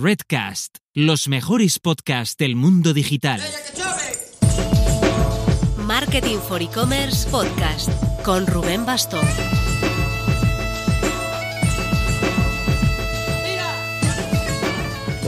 Redcast, los mejores podcasts del mundo digital. Marketing for E-Commerce Podcast con Rubén Bastón.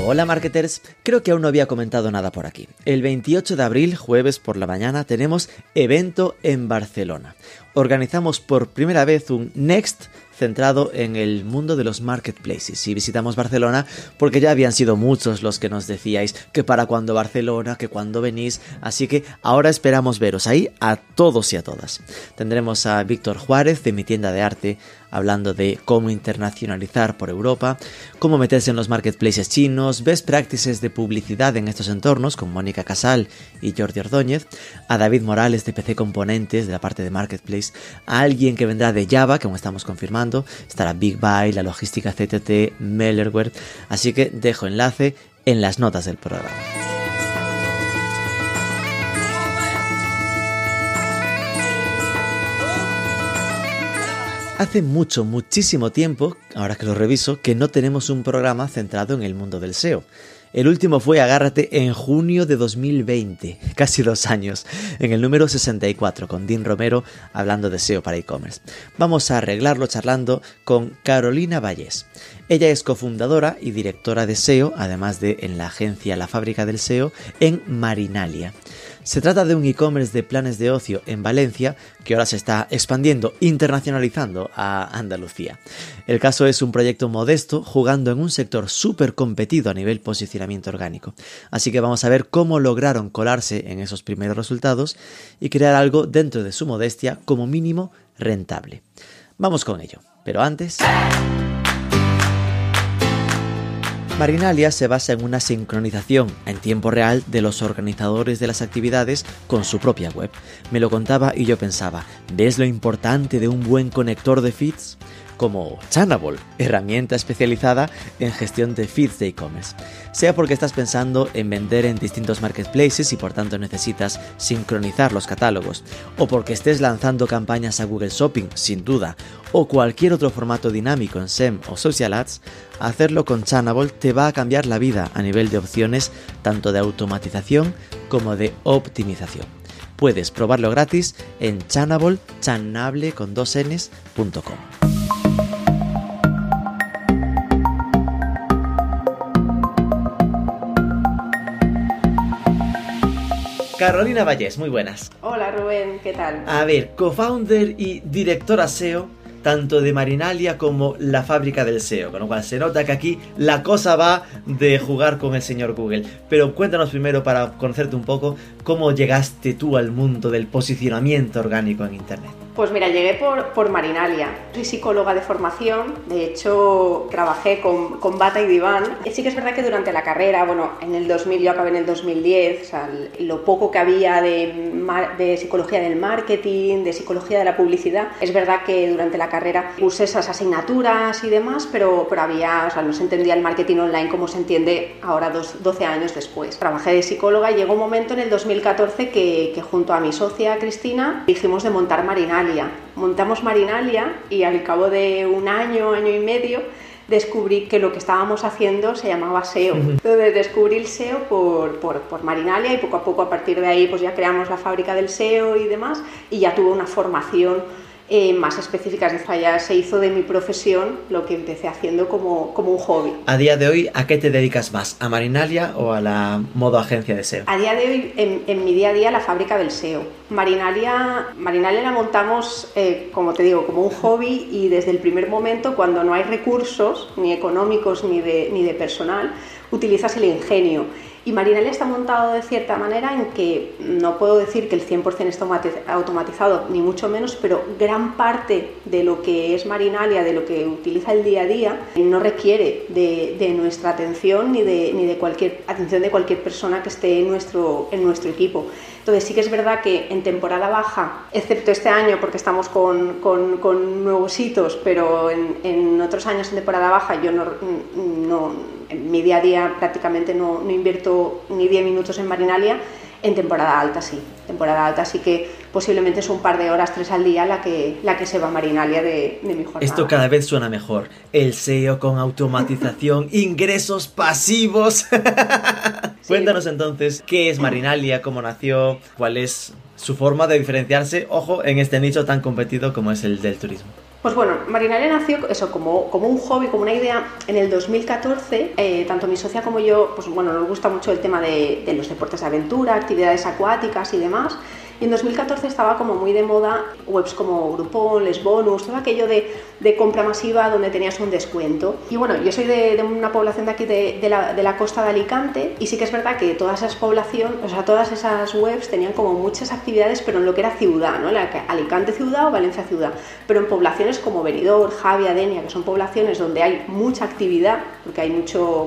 Hola marketers, creo que aún no había comentado nada por aquí. El 28 de abril, jueves por la mañana, tenemos evento en Barcelona. Organizamos por primera vez un Next centrado en el mundo de los marketplaces. Y visitamos Barcelona porque ya habían sido muchos los que nos decíais que para cuando Barcelona, que cuando venís, así que ahora esperamos veros ahí a todos y a todas. Tendremos a Víctor Juárez de mi tienda de arte hablando de cómo internacionalizar por Europa, cómo meterse en los marketplaces chinos, best practices de publicidad en estos entornos con Mónica Casal y Jordi Ordóñez, a David Morales de PC Componentes de la parte de marketplace, a alguien que vendrá de Java, como estamos confirmando, estará Big Buy, la logística CTT, Mellerware, así que dejo enlace en las notas del programa. Hace mucho, muchísimo tiempo, ahora que lo reviso, que no tenemos un programa centrado en el mundo del SEO. El último fue Agárrate en junio de 2020, casi dos años, en el número 64, con Dean Romero hablando de SEO para e-commerce. Vamos a arreglarlo charlando con Carolina Valles. Ella es cofundadora y directora de SEO, además de en la agencia La Fábrica del SEO, en Marinalia. Se trata de un e-commerce de planes de ocio en Valencia que ahora se está expandiendo, internacionalizando a Andalucía. El caso es un proyecto modesto jugando en un sector súper competido a nivel posicionamiento orgánico. Así que vamos a ver cómo lograron colarse en esos primeros resultados y crear algo dentro de su modestia como mínimo rentable. Vamos con ello. Pero antes... Marinalia se basa en una sincronización en tiempo real de los organizadores de las actividades con su propia web. Me lo contaba y yo pensaba, ¿ves lo importante de un buen conector de feeds? Como Chanable, herramienta especializada en gestión de feeds de e-commerce. Sea porque estás pensando en vender en distintos marketplaces y por tanto necesitas sincronizar los catálogos, o porque estés lanzando campañas a Google Shopping, sin duda, o cualquier otro formato dinámico en SEM o Social Ads, hacerlo con Chanable te va a cambiar la vida a nivel de opciones tanto de automatización como de optimización. Puedes probarlo gratis en dos Carolina Vallés, muy buenas. Hola Rubén, ¿qué tal? A ver, co-founder y directora SEO tanto de Marinalia como la fábrica del SEO, con lo cual se nota que aquí la cosa va de jugar con el señor Google. Pero cuéntanos primero para conocerte un poco cómo llegaste tú al mundo del posicionamiento orgánico en Internet. Pues mira, llegué por, Marinalia. Soy psicóloga de formación, de hecho trabajé con, con, Bata y Diván. Sí que es verdad que durante la carrera, bueno, en el 2000, yo acabé en el 2010, o sea, lo poco que había de, de psicología del marketing, de psicología de la publicidad, es verdad que durante la carrera usé esas asignaturas y demás, pero, pero había, o sea, no se entendía el marketing online como se entiende ahora, dos, 12 años después. Trabajé de psicóloga y llegó un momento en el 2014 que, que junto a mi socia Cristina dijimos de montar Marinalia Montamos Marinalia y al cabo de un año, año y medio, descubrí que lo que estábamos haciendo se llamaba SEO. Entonces descubrí el SEO por, por, por, Marinalia y poco a poco a partir de ahí pues ya creamos la fábrica del SEO y demás y ya tuve una formación eh, más específicas. Ya se hizo de mi profesión lo que empecé haciendo como, como un hobby. A día de hoy, ¿a qué te dedicas más? ¿A Marinalia o a la modo agencia de SEO? A día de hoy, en, mi día a día, la fábrica del SEO. Marinalia, Marinalia la montamos, eh, como te digo, como un hobby y desde el primer momento, cuando no hay recursos, ni económicos ni de, ni de personal, utilizas el ingenio y Marinalia está montado de cierta manera en que no puedo decir que el 100% está automatizado, ni mucho menos, pero gran parte de lo que es Marinalia, de lo que utiliza el día a día, no requiere de, nuestra atención ni de, ni de cualquier atención de cualquier persona que esté en nuestro, en nuestro equipo. Entonces sí que es verdad que en temporada baja, excepto este año porque estamos con, con, nuevos hitos, pero en, otros años en temporada baja yo no, en mi día a día prácticamente no, no invierto ni 10 minutos en marinalia, en temporada alta sí. Temporada alta sí que posiblemente es un par de horas, tres al día, la que, la que se va a Marinalia de, de mi jornada. Esto cada vez suena mejor. El SEO con automatización, ingresos pasivos. Cuéntanos entonces qué es Marinalia, cómo nació, cuál es su forma de diferenciarse, ojo, en este nicho tan competido como es el del turismo. Pues bueno, Marinalia nació eso como, como un hobby, como una idea en el 2014. Eh, tanto mi socia como yo, pues bueno, nos gusta mucho el tema de, de los deportes de aventura, actividades acuáticas y demás. Y en 2014 estaba como muy de moda webs como Groupon, Les Bonus, todo aquello de, de compra masiva donde tenías un descuento. Y bueno, yo soy de, de una población de aquí de, de, la, de la costa de Alicante y sí que es verdad que todas esas poblaciones, o sea, todas esas webs tenían como muchas actividades, pero en lo que era ciudad, ¿no? La Alicante ciudad o Valencia ciudad. Pero en poblaciones como Benidorm, Javia, Denia, que son poblaciones donde hay mucha actividad, porque hay mucho,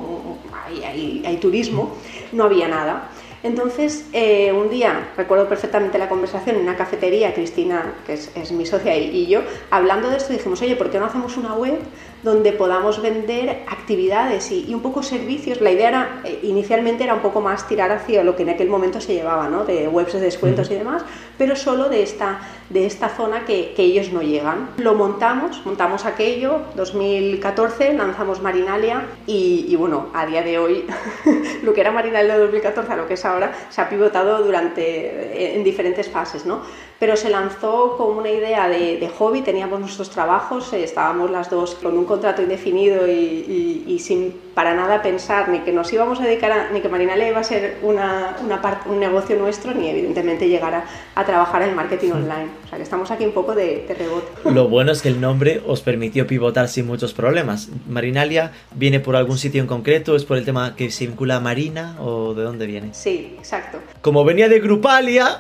hay, hay, hay turismo, no había nada. Entonces, eh, un día, recuerdo perfectamente la conversación en una cafetería, Cristina, que es, mi socia, y, y, yo, hablando de esto, dijimos, oye, ¿por qué no hacemos una web donde podamos vender actividades y, y un poco servicios? La idea era, eh, inicialmente era un poco más tirar hacia lo que en aquel momento se llevaba, ¿no? De webs de descuentos y demás, pero solo de esta, de esta zona que, que ellos no llegan. Lo montamos, montamos aquello, 2014, lanzamos Marinalia y, y bueno, a día de hoy, lo que era Marinalia de 2014 a lo que es ahora, se ha pivotado durante, en diferentes fases, ¿no? Pero se lanzó con una idea de, de hobby, teníamos nuestros trabajos, eh, estábamos las dos con un contrato indefinido y, y, y, sin para nada pensar ni que nos íbamos a dedicar a, ni que Marinalia iba a ser una, una part, un negocio nuestro, ni evidentemente llegar a, a, trabajar en marketing online. O sea que estamos aquí un poco de, de rebote. Lo bueno es que el nombre os permitió pivotar sin muchos problemas. ¿Marinalia viene por algún sitio en concreto? ¿Es por el tema que se vincula a Marina o de dónde viene? Sí, exacto. Como venía de Grupalia...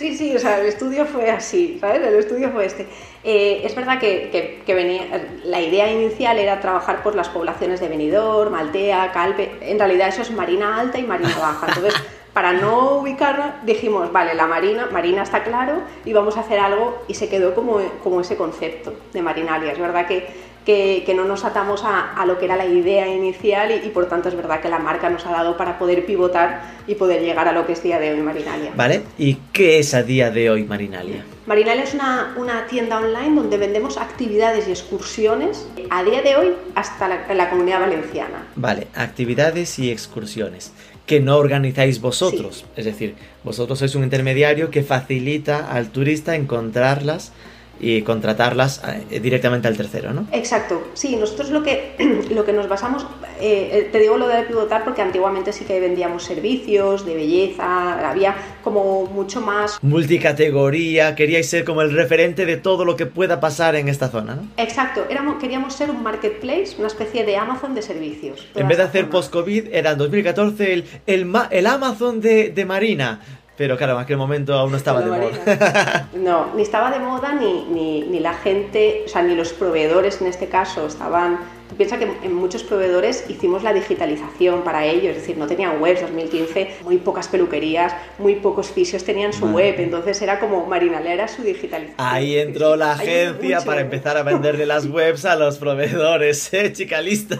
Sí, sí, o sea, el estudio fue así, ¿sabes? El estudio fue este. Eh, es verdad que, que, venía, la idea inicial era trabajar por las poblaciones de Benidorm, Altea, Calpe. En realidad eso es Marina Alta y Marina Baja. Entonces, para no ubicarnos, dijimos, vale, la Marina, Marina está claro y vamos a hacer algo y se quedó como, como ese concepto de Marinalia. Es verdad que que, que, no nos atamos a, a, lo que era la idea inicial y, y, por tanto es verdad que la marca nos ha dado para poder pivotar y poder llegar a lo que es día de hoy Marinalia. Vale, ¿y qué es a día de hoy Marinalia? Marinalia es una, una tienda online donde vendemos actividades y excursiones a día de hoy hasta la, la comunidad valenciana. Vale, actividades y excursiones que no organizáis vosotros. Sí. Es decir, vosotros sois un intermediario que facilita al turista encontrarlas y contratarlas eh, directamente al tercero, ¿no? Exacto, sí, nosotros lo que, lo que nos basamos, eh, te digo lo de pivotar porque antiguamente sí que vendíamos servicios de belleza, había como mucho más... Multicategoría, queríais ser como el referente de todo lo que pueda pasar en esta zona, ¿no? Exacto, éramos, queríamos ser un marketplace, una especie de Amazon de servicios. En vez de hacer post-COVID, era en 2014 el, el, el Amazon de, de Marina pero claro, en aquel momento aún no estaba de moda. No, ni estaba de moda, ni, ni, ni, la gente, o sea, ni los proveedores en este caso estaban... Tú piensas que en muchos proveedores hicimos la digitalización para ellos, es decir, no tenían webs 2015, muy pocas peluquerías, muy pocos fisios tenían su web, entonces era como Marinalera era su digitalización. Ahí entró la agencia para empezar a venderle las webs a los proveedores, ¿eh, chica lista?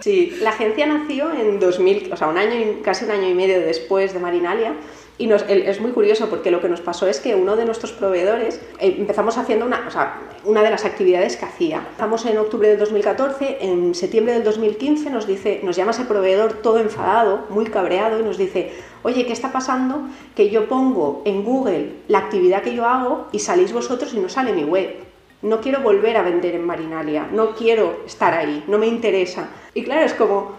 Sí, la agencia nació en 2000, o sea, un año, casi un año y medio después de Marinalia, y nos, es muy curioso porque lo que nos pasó es que uno de nuestros proveedores eh, empezamos haciendo una, una de las actividades que hacía. Empezamos en octubre del 2014, en septiembre del 2015 nos, dice, nos llama ese proveedor todo enfadado, muy cabreado y nos dice, oye, ¿qué está pasando? Que yo pongo en Google la actividad que yo hago y salís vosotros y no sale mi web. No quiero volver a vender en Marinalia, no quiero estar ahí, no me interesa. Y claro, es como,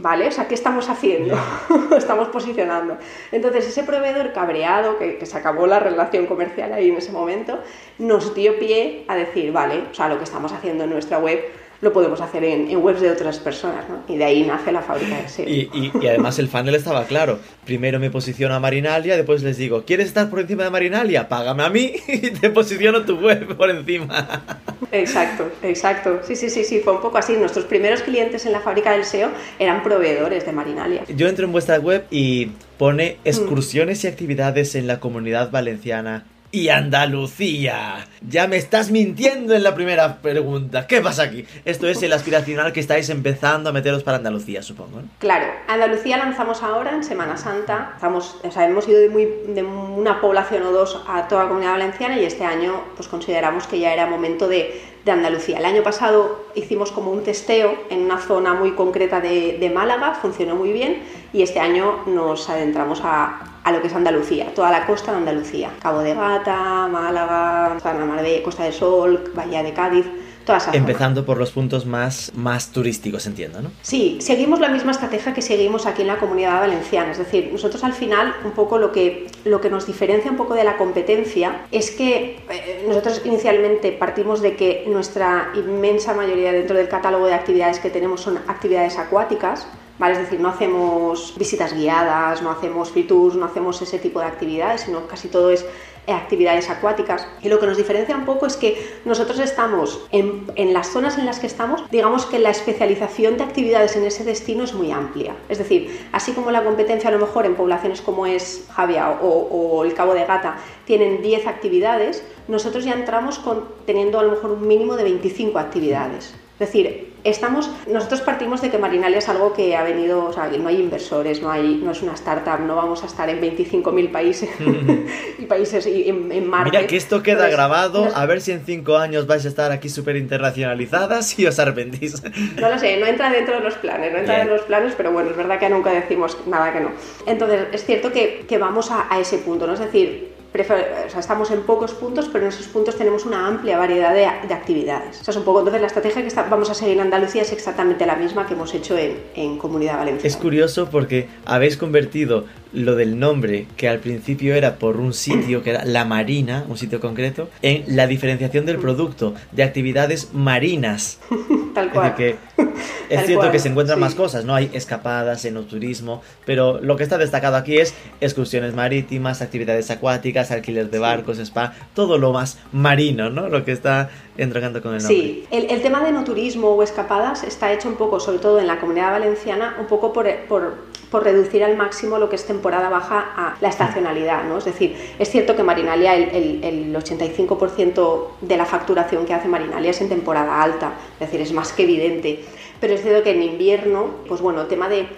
¿Vale? O sea, ¿qué estamos haciendo? estamos posicionando. Entonces, ese proveedor cabreado, que, que, se acabó la relación comercial ahí en ese momento, nos dio pie a decir, vale, o sea, lo que estamos haciendo en nuestra web lo podemos hacer en, en, webs de otras personas, ¿no? Y de ahí nace la fábrica de SEO. Y, y, y, además el funnel estaba claro. Primero me posiciono a Marinalia, después les digo, ¿quieres estar por encima de Marinalia? Págame a mí y te posiciono tu web por encima. Exacto, exacto. Sí, sí, sí, sí, fue un poco así. Nuestros primeros clientes en la fábrica del SEO eran proveedores de Marinalia. Yo entro en vuestra web y pone excursiones mm. y actividades en la comunidad valenciana y Andalucía. Ya me estás mintiendo en la primera pregunta. ¿Qué pasa aquí? Esto es el aspiracional que estáis empezando a meteros para Andalucía, supongo. Claro, Andalucía lanzamos ahora en Semana Santa. Estamos, o sea, hemos ido de, de una población o dos a toda la comunidad valenciana y este año pues consideramos que ya era momento de, de Andalucía. El año pasado hicimos como un testeo en una zona muy concreta de, Málaga, funcionó muy bien y este año nos adentramos a, a lo que es Andalucía, toda la costa de Andalucía. Cabo de Gata, Málaga, Marbella, Costa del Sol, Bahía de Cádiz. Toda esa zona. Empezando por los puntos más, más turísticos, entiendo, ¿no? Sí, seguimos la misma estrategia que seguimos aquí en la comunidad valenciana. Es decir, nosotros al final, un poco lo que, lo que nos diferencia un poco de la competencia es que eh, nosotros inicialmente partimos de que nuestra inmensa mayoría dentro del catálogo de actividades que tenemos son actividades acuáticas. ¿Vale? Es decir, no hacemos visitas guiadas, no hacemos free tours, no hacemos ese tipo de actividades, sino casi todo es actividades acuáticas. Y lo que nos diferencia un poco es que nosotros estamos en, en, las zonas en las que estamos, digamos que la especialización de actividades en ese destino es muy amplia. Es decir, así como la competencia a lo mejor en poblaciones como es Javia o, o el Cabo de Gata tienen 10 actividades, nosotros ya entramos con, teniendo a lo mejor un mínimo de 25 actividades. Es decir, estamos, nosotros partimos de que Marinalia es algo que ha venido, o sea, no hay inversores, no, hay, no es una startup, no vamos a estar en 25.000 países y países y en, en. Mira que esto queda Entonces, grabado, nos- a ver si en 5 años vais a estar aquí súper internacionalizadas y os arrepentís. No lo sé, no entra dentro de los planes, no entra Bien. en los planes, pero bueno, es verdad que nunca decimos nada que no. Entonces, es cierto que, que vamos a, a ese punto, ¿no? Es decir, o sea, estamos en pocos puntos, pero en esos puntos tenemos una amplia variedad de, de actividades. Entonces la estrategia que vamos a seguir en Andalucía es exactamente la misma que hemos hecho en Comunidad Valenciana. Es curioso porque habéis convertido lo del nombre, que al principio era por un sitio, que era la Marina, un sitio concreto, en la diferenciación del producto, de actividades marinas. Tal Es cual. que es Tal cierto cual, que se encuentran sí. más cosas, ¿no? Hay escapadas, enoturismo, pero lo que está destacado aquí es excursiones marítimas, actividades acuáticas, alquiler de barcos, spa, todo lo más marino, ¿no? Lo que está entregando con el nombre. Sí, el, el tema de no turismo o escapadas está hecho un poco, sobre todo en la comunidad valenciana, un poco por, por, por reducir al máximo lo que es temporada baja a la estacionalidad, ¿no? Es decir, es cierto que Marinalia, el, el, el 85% de la facturación que hace Marinalia es en temporada alta, es decir, es más que evidente, pero es cierto que en invierno, pues bueno, el tema de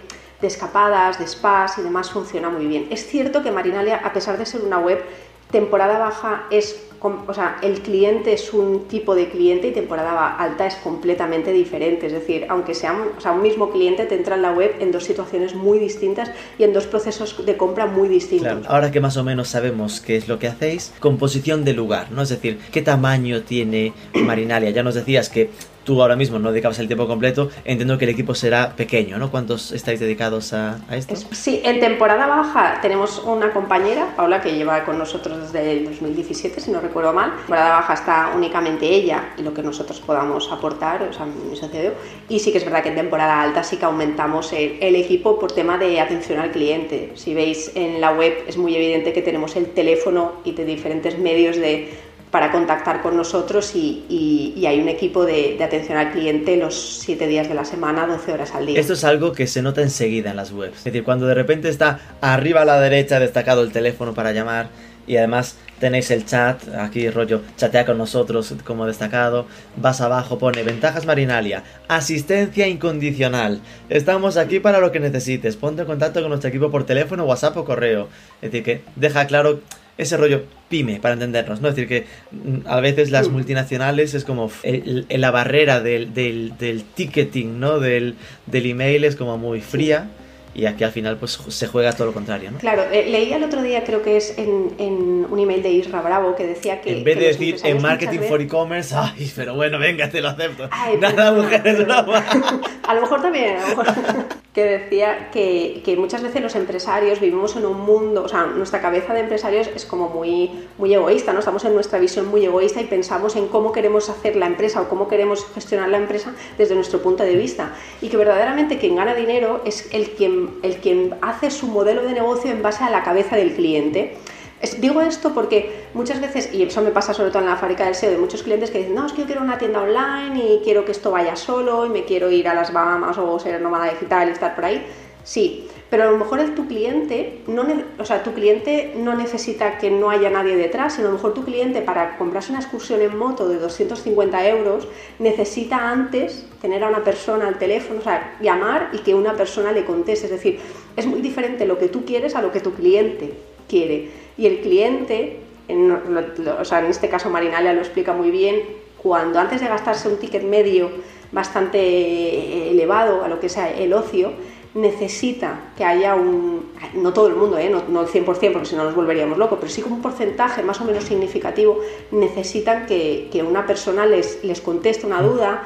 de escapadas, de spas y demás funciona muy bien. Es cierto que Marinalia, a pesar de ser una web, temporada baja es, o sea, el cliente es un tipo de cliente y temporada alta es completamente diferente. Es decir, aunque sea un, o sea, un mismo cliente te entra en la web en dos situaciones muy distintas y en dos procesos de compra muy distintos. Claro, ahora que más o menos sabemos qué es lo que hacéis, composición de lugar, ¿no? Es decir, ¿qué tamaño tiene Marinalia? Ya nos decías que tú ahora mismo no dedicabas el tiempo completo, entiendo que el equipo será pequeño, ¿no? ¿Cuántos estáis dedicados a, a esto? Es- sí, en temporada baja tenemos una compañera, Paula, que lleva con nosotros desde el 2017, si no recuerdo mal. En temporada baja está únicamente ella y lo que nosotros podamos aportar, o sea, mi socio. Y sí que es verdad que en temporada alta sí que aumentamos el, el equipo por tema de atención al cliente. Si veis en la web es muy evidente que tenemos el teléfono y de diferentes medios de para contactar con nosotros y, hay un equipo de, de atención al cliente los 7 días de la semana, 12 horas al día. Esto es algo que se nota enseguida en las webs. Es decir, cuando de repente está arriba a la derecha destacado el teléfono para llamar y además tenéis el chat, aquí rollo, chatea con nosotros como destacado, vas abajo, pone ventajas marinalia, asistencia incondicional, estamos aquí para lo que necesites, ponte en contacto con nuestro equipo por teléfono, WhatsApp o correo. Es decir, que deja claro ese rollo pyme para entendernos, ¿no? Es decir, que mm, a veces las Mm. multinacionales es como el- el- la barrera del, del, del ticketing, ¿no? Del, del email es como muy fría y aquí al final pues se juega todo lo contrario, ¿no? Claro, eh, leí el otro día, creo que es en, en un email de Isra Bravo, que decía que. en vez que de decir en marketing for e-commerce, ay, pero bueno, venga, te lo acepto. Ay, Nada, mujeres, broma. A lo mejor también, a lo mejor. que decía que, que muchas veces los empresarios vivimos en un mundo, o sea, nuestra cabeza de empresarios es como muy, muy egoísta, ¿no? Estamos en nuestra visión muy egoísta y pensamos en cómo queremos hacer la empresa o cómo queremos gestionar la empresa desde nuestro punto de vista. Y que verdaderamente quien gana dinero es el quien, el quien hace su modelo de negocio en base a la cabeza del cliente. Es- digo esto porque muchas veces, y eso me pasa sobre todo en la fábrica del SEO, de muchos clientes que dicen, no, es que yo quiero una tienda online y quiero que esto vaya solo y me quiero ir a las Bahamas o ser nómada digital y estar por ahí. Sí, pero a lo mejor tu cliente no, o sea, tu cliente no necesita que no haya nadie detrás, sino a lo mejor tu cliente para comprarse una excursión en moto de 250 euros necesita antes tener a una persona al teléfono, o sea, llamar y que una persona le conteste. Es decir, es muy diferente lo que tú quieres a lo que tu cliente quiere. Y el cliente, en, o sea, en este caso Marinalia lo explica muy bien, cuando antes de gastarse un ticket medio bastante elevado a lo que sea el ocio, necesita que haya un, no todo el mundo, ¿eh? no, no el 100% porque si no nos volveríamos locos, pero sí como un porcentaje más o menos significativo, necesitan que, que una persona les, les conteste una duda,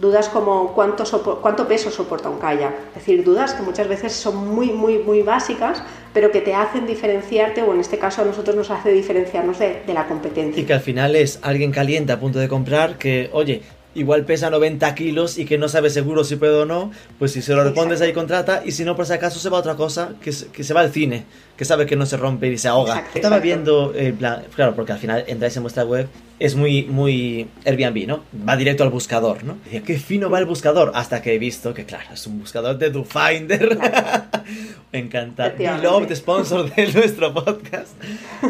dudas como cuánto, cuánto peso soporta un kayak, es decir, dudas que muchas veces son muy, muy, muy básicas, pero que te hacen diferenciarte, o en este caso a nosotros nos hace diferenciarnos de, de la competencia. Y que al final es alguien caliente a punto de comprar que, oye, igual pesa 90 kilos y que no sabe seguro si puede o no, pues si se lo respondes ahí contrata y si no por si acaso se va a otra cosa, que, que se va al cine, que sabe que no se rompe y se ahoga. Estaba viendo, eh, claro, porque al final entráis en vuestra web, es muy, muy Airbnb, ¿no? Va directo al buscador, ¿no? Y qué fino va el buscador, hasta que he visto que, claro, es un buscador de DoFinder. Me encanta. Beloved sponsor de nuestro podcast.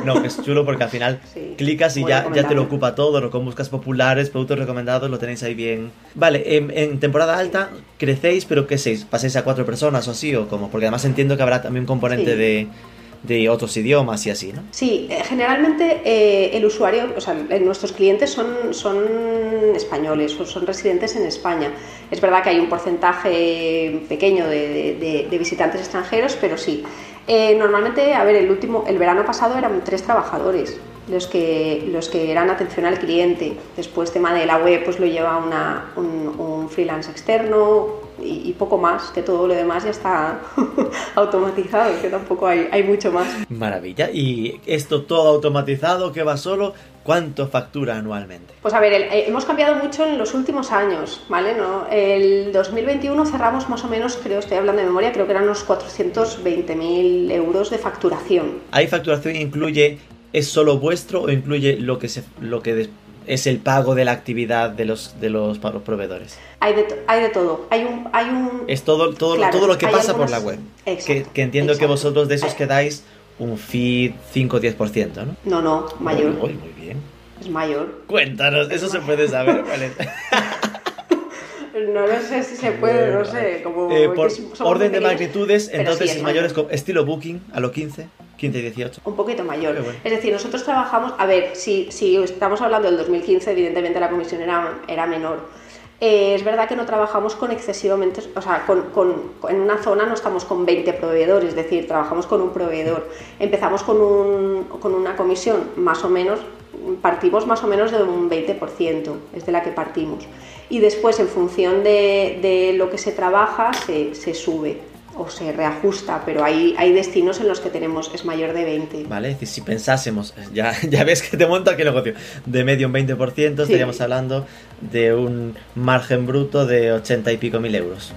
No, es chulo porque al final clicas y ya, ya te lo ocupa todo, lo con buscas populares, productos recomendados, lo tenéis ahí bien. Vale, en, temporada alta crecéis, pero ¿qué seis? ¿Pasáis a cuatro personas o así o cómo? Porque además entiendo que habrá también un componente de de otros idiomas y así, ¿no? Sí, eh, generalmente eh, el usuario, o sea, nuestros clientes son, son españoles o son residentes en España. Es verdad que hay un porcentaje pequeño de, visitantes extranjeros, pero sí. Eh, normalmente, a ver, el último, el verano pasado eran tres trabajadores los que, los que eran atención al cliente. Después, tema de la web, pues lo lleva una, un freelance externo, y, poco más, que todo lo demás ya está automatizado, que tampoco hay, hay mucho más. Maravilla. ¿Y esto todo automatizado que va solo? ¿Cuánto factura anualmente? Pues a ver, eh, hemos cambiado mucho en los últimos años, ¿vale? ¿No? El 2021 cerramos más o menos, creo, estoy hablando de memoria, creo que eran unos 420.000 euros de facturación. ¿Hay facturación incluye, es solo vuestro o incluye lo que, se, lo que es el pago de la actividad de los, de los, proveedores. Hay de, hay de todo. Hay un, hay un... Es todo, todo, todo lo que pasa por la web. que, que, entiendo que vosotros de esos quedáis un feed 5-10%, ¿no? No, no, mayor. Muy, muy, bien. Es mayor. Cuéntanos, eso se puede saber, No lo sé si se puede, no sé. Como eh, por orden de magnitudes, entonces es mayor, es estilo Booking a lo 15. 15 y 18. Un poquito mayor. Es decir, nosotros trabajamos, a ver, si, si estamos hablando del 2015, evidentemente la comisión era, era menor. Eh, es verdad que no trabajamos con excesivamente, o sea, con, con, en una zona no estamos con 20 proveedores, es decir, trabajamos con un proveedor. Empezamos con, un, con una comisión más o menos, partimos más o menos de un 20%, es de la que partimos. Y después, en función de, de lo que se trabaja, se, se sube o se reajusta, pero hay, hay destinos en los que tenemos, es mayor de 20. Vale, es si pensásemos, ya, ya ves que te monta aquí el negocio, de medio un 20%, estaríamos hablando de un margen bruto de 80 y pico mil euros.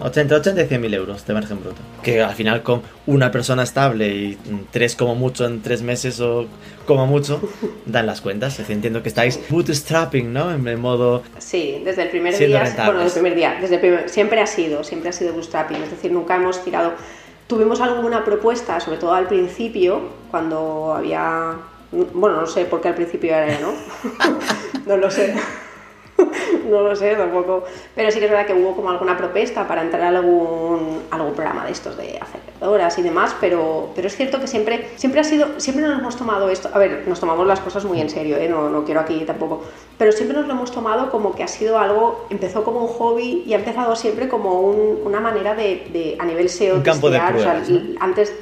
80, 80 y 100 mil euros de margen bruto. Que al final con una persona estable y tres como mucho en tres meses o como mucho, dan las cuentas. Es entiendo que estáis bootstrapping, ¿no? En modo... Sí, desde el primer día. Bueno, desde el primer día. Desde siempre ha sido, siempre ha sido bootstrapping. Es decir, nunca hemos tirado... Tuvimos alguna propuesta, sobre todo al principio, cuando había... Bueno, no sé por qué al principio era, ¿no? no lo sé. no lo sé tampoco. Pero sí que es verdad que hubo como alguna propuesta para entrar a algún, algún programa de estos de aceleradoras y demás, pero, pero es cierto que siempre, siempre ha sido, siempre nos hemos tomado esto, a ver, nos tomamos las cosas muy en serio, ¿eh? no, no quiero aquí tampoco, pero siempre nos lo hemos tomado como que ha sido algo, empezó como un hobby y ha empezado siempre como una manera de, de, a nivel SEO, un campo de pruebas, antes,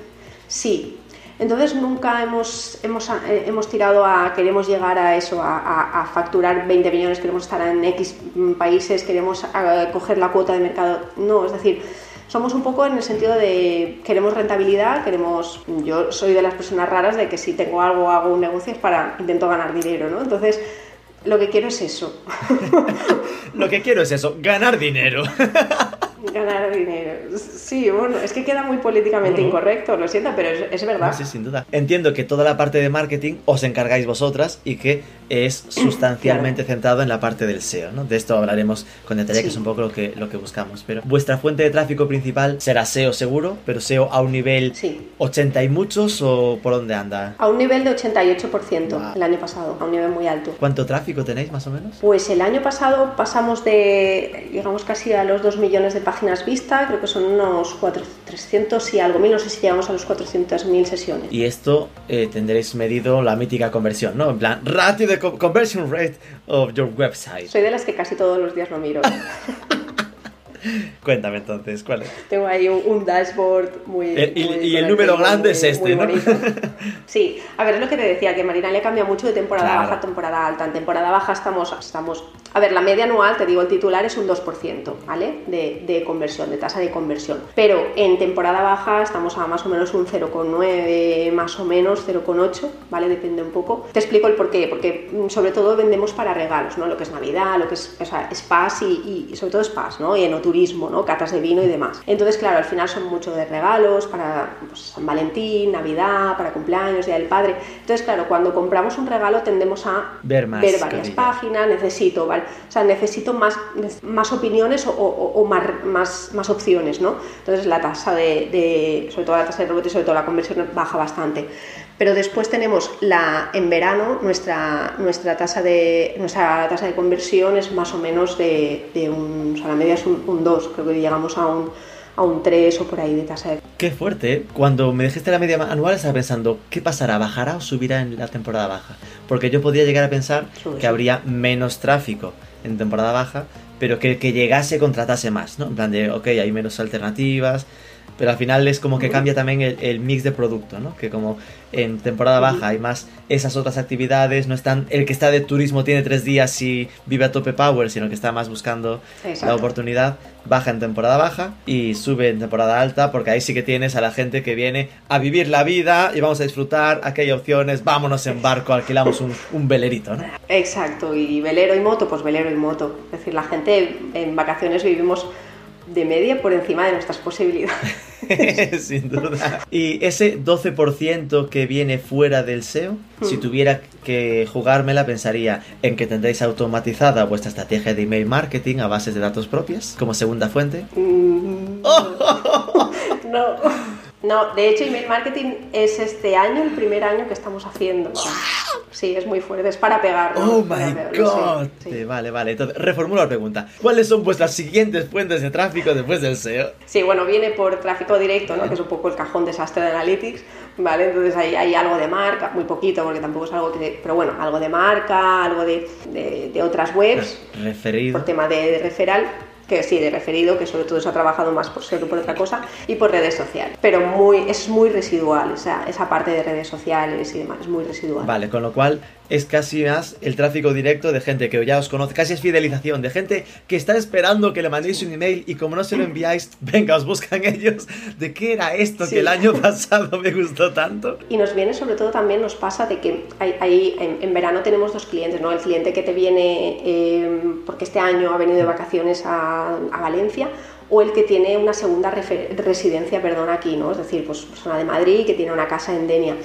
sí, entonces nunca hemos, hemos, eh, hemos tirado a, queremos llegar a eso, a, facturar 20 millones, queremos estar en X países, queremos eh, coger la cuota de mercado. No, es decir, somos un poco en el sentido de queremos rentabilidad, queremos, yo soy de las personas raras de que si tengo algo, hago un negocio es para, intento ganar dinero, ¿no? Entonces, lo que quiero es eso. lo que quiero es eso, ganar dinero. ganar dinero. Sí, bueno, es que queda muy políticamente incorrecto, lo siento, pero es, verdad. sí, sin duda. Entiendo que toda la parte de marketing os encargáis vosotras y que es sustancialmente centrado en la parte del SEO, ¿no? De esto hablaremos con detalle, que es un poco lo que, lo que buscamos. Pero vuestra fuente de tráfico principal será SEO seguro, pero SEO a un nivel 80 y muchos o por dónde anda? A un nivel de 88% el año pasado, a un nivel muy alto. ¿Cuánto tráfico tenéis más o menos? Pues el año pasado pasamos de, llegamos casi a los 2 millones de páginas vistas, creo que son unos 4, 300 y algo mil, no sé si llegamos a los 400.000 sesiones. Y esto eh, tendréis medido la mítica conversión, ¿no? En plan, ratio de conversion rate of your website. Soy de las que casi todos los días lo miro. Cuéntame entonces, ¿cuál es? Tengo ahí un, dashboard muy... y, el número grande es este, ¿no? Sí, a ver, es lo que te decía, que Marina le cambia mucho de temporada baja a temporada alta. En temporada baja estamos, estamos... A ver, la media anual, te digo, el titular es un 2%, ¿vale? De, de conversión, de tasa de conversión. Pero en temporada baja estamos a más o menos un 0,9, más o menos 0,8, ¿vale? Depende un poco. Te explico el por qué, porque mm, sobre todo vendemos para regalos, ¿no? Lo que es Navidad, lo que es, o sea, spas y, y, sobre todo spas, ¿no? Y en turismo, ¿no? Catas de vino y demás. Entonces, claro, al final son mucho de regalos para pues, San Valentín, Navidad, para cumpleaños, Día del Padre. Entonces, claro, cuando compramos un regalo tendemos a ver, más ver varias páginas, necesito, ¿vale? O sea, necesito más, más opiniones o, más, más, opciones, ¿no? Entonces, la tasa de, sobre todo la tasa de rebote y sobre todo la conversión baja bastante pero después tenemos la en verano nuestra nuestra tasa de nuestra tasa de conversión es más o menos de, un o sea, la media es un, 2 creo que llegamos a un a un 3 o por ahí de tasa de Qué fuerte. ¿eh? Cuando me dijiste la media anual estaba pensando, ¿qué pasará? ¿Bajará o subirá en la temporada baja? Porque yo podía llegar a pensar que habría menos tráfico en temporada baja, pero que, que llegase contratase más, ¿no? En plan de, ok, hay menos alternativas, pero al final es como que cambia también el, mix de producto, ¿no? Que como en temporada baja hay más esas otras actividades, no están, el que está de turismo tiene tres días y vive a tope power, sino que está más buscando la oportunidad, baja en temporada baja y sube en temporada alta, porque ahí sí que tienes a la gente que viene a vivir la vida y vamos a disfrutar, aquí hay opciones, vámonos en barco, alquilamos un, un velerito, ¿no? Exacto, y velero y moto, pues velero y moto. Es decir, la gente en vacaciones vivimos de media por encima de nuestras posibilidades. Sin duda. Y ese 12% que viene fuera del SEO, si hmm. tuviera que jugármela, pensaría en que tendréis automatizada vuestra estrategia de email marketing a bases de datos propias como segunda fuente. Mm, no. No, de hecho, email marketing es este año el primer año que estamos haciendo. Sí, es muy fuerte, es para pegar. Oh my god. vale, vale. Entonces, reformulo la pregunta. ¿Cuáles son vuestras siguientes fuentes de tráfico después del SEO? Sí, bueno, viene por tráfico directo, ¿no? Que es un poco el cajón desastre de Analytics, ¿vale? Entonces ahí hay algo de marca, muy poquito, porque tampoco es algo que. Pero bueno, algo de marca, algo de, de, otras webs. Referido. Por tema de, de referral que sí, de referido, que sobre todo se ha trabajado más por ser o por otra cosa, y por redes sociales. Pero muy, es muy residual, esa, esa parte de redes sociales y demás, es muy residual. Vale, con lo cual es casi más el tráfico directo de gente que ya os conoce, casi es fidelización, de gente que está esperando que le mandéis un email y como no se lo enviáis, venga, os buscan ellos de qué era esto que el año pasado me gustó tanto. Y nos viene sobre todo también, nos pasa de que hay, en, verano tenemos dos clientes, ¿no? El cliente que te viene eh, porque este año ha venido de vacaciones a, a Valencia o el que tiene una segunda residencia, perdón, aquí, ¿no? Es decir, pues persona de Madrid que tiene una casa en Denia.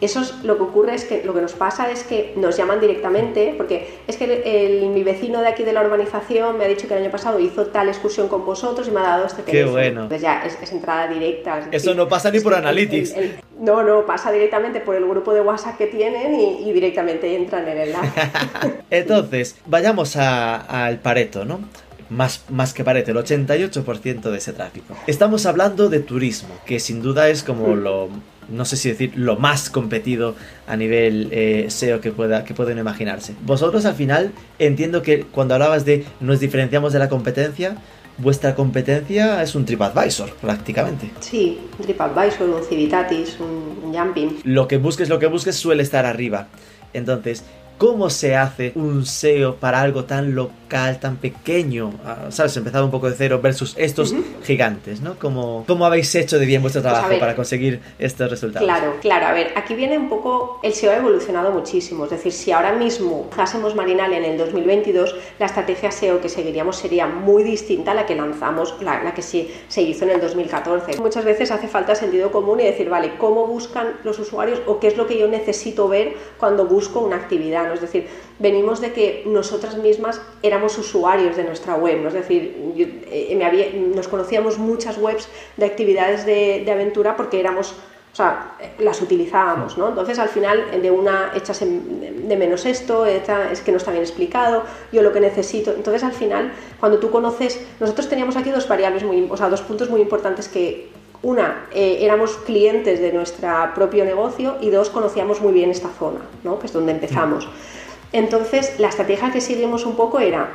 Eso es lo que ocurre es que lo que nos pasa es que nos llaman directamente, porque es que mi vecino de aquí de la urbanización me ha dicho que el año pasado hizo tal excursión con vosotros y me ha dado este teléfono. Qué bueno. Entonces ya es, entrada directa. Eso no pasa ni por Analytics. no, no, pasa directamente por el grupo de WhatsApp que tienen y, directamente entran en el enlace. Entonces, vayamos al Pareto, ¿no? Más, más, que Pareto, el 88% de ese tráfico. Estamos hablando de turismo, que sin duda es como mm. lo no sé si decir lo más competido a nivel eh, SEO que, pueda, que pueden imaginarse. Vosotros al final entiendo que cuando hablabas de nos diferenciamos de la competencia, vuestra competencia es un TripAdvisor prácticamente. Sí, un TripAdvisor, un Civitatis, un, Jumping. Lo que busques, lo que busques suele estar arriba. Entonces, ¿Cómo se hace un SEO para algo tan local, tan pequeño? Ah, ¿Sabes? Empezado un poco de cero versus estos gigantes, ¿no? ¿Cómo, ¿Cómo habéis hecho de bien vuestro Pues trabajo ver. para conseguir estos resultados? Claro, claro. A ver, aquí viene un poco. El SEO ha evolucionado muchísimo. Es decir, si ahora mismo usásemos Marinal en el 2022, la estrategia SEO que seguiríamos sería muy distinta a la que lanzamos, la, la que se, se hizo en el 2014. Muchas veces hace falta sentido común y decir, vale, ¿cómo buscan los usuarios o qué es lo que yo necesito ver cuando busco una actividad? Es decir, venimos de que nosotras mismas éramos usuarios de nuestra web, es decir, eh, nos conocíamos muchas webs de actividades de, aventura porque éramos, o sea, eh, las utilizábamos, ¿no? Entonces al final de una echas de menos esto, es que no está bien explicado, yo lo que necesito, entonces al final cuando tú conoces, nosotros teníamos aquí dos variables muy, o sea, dos puntos muy importantes que una, eh, éramos clientes de nuestro propio negocio y dos, conocíamos muy bien esta zona, ¿no? que es donde empezamos. Entonces, la estrategia que seguimos un poco era,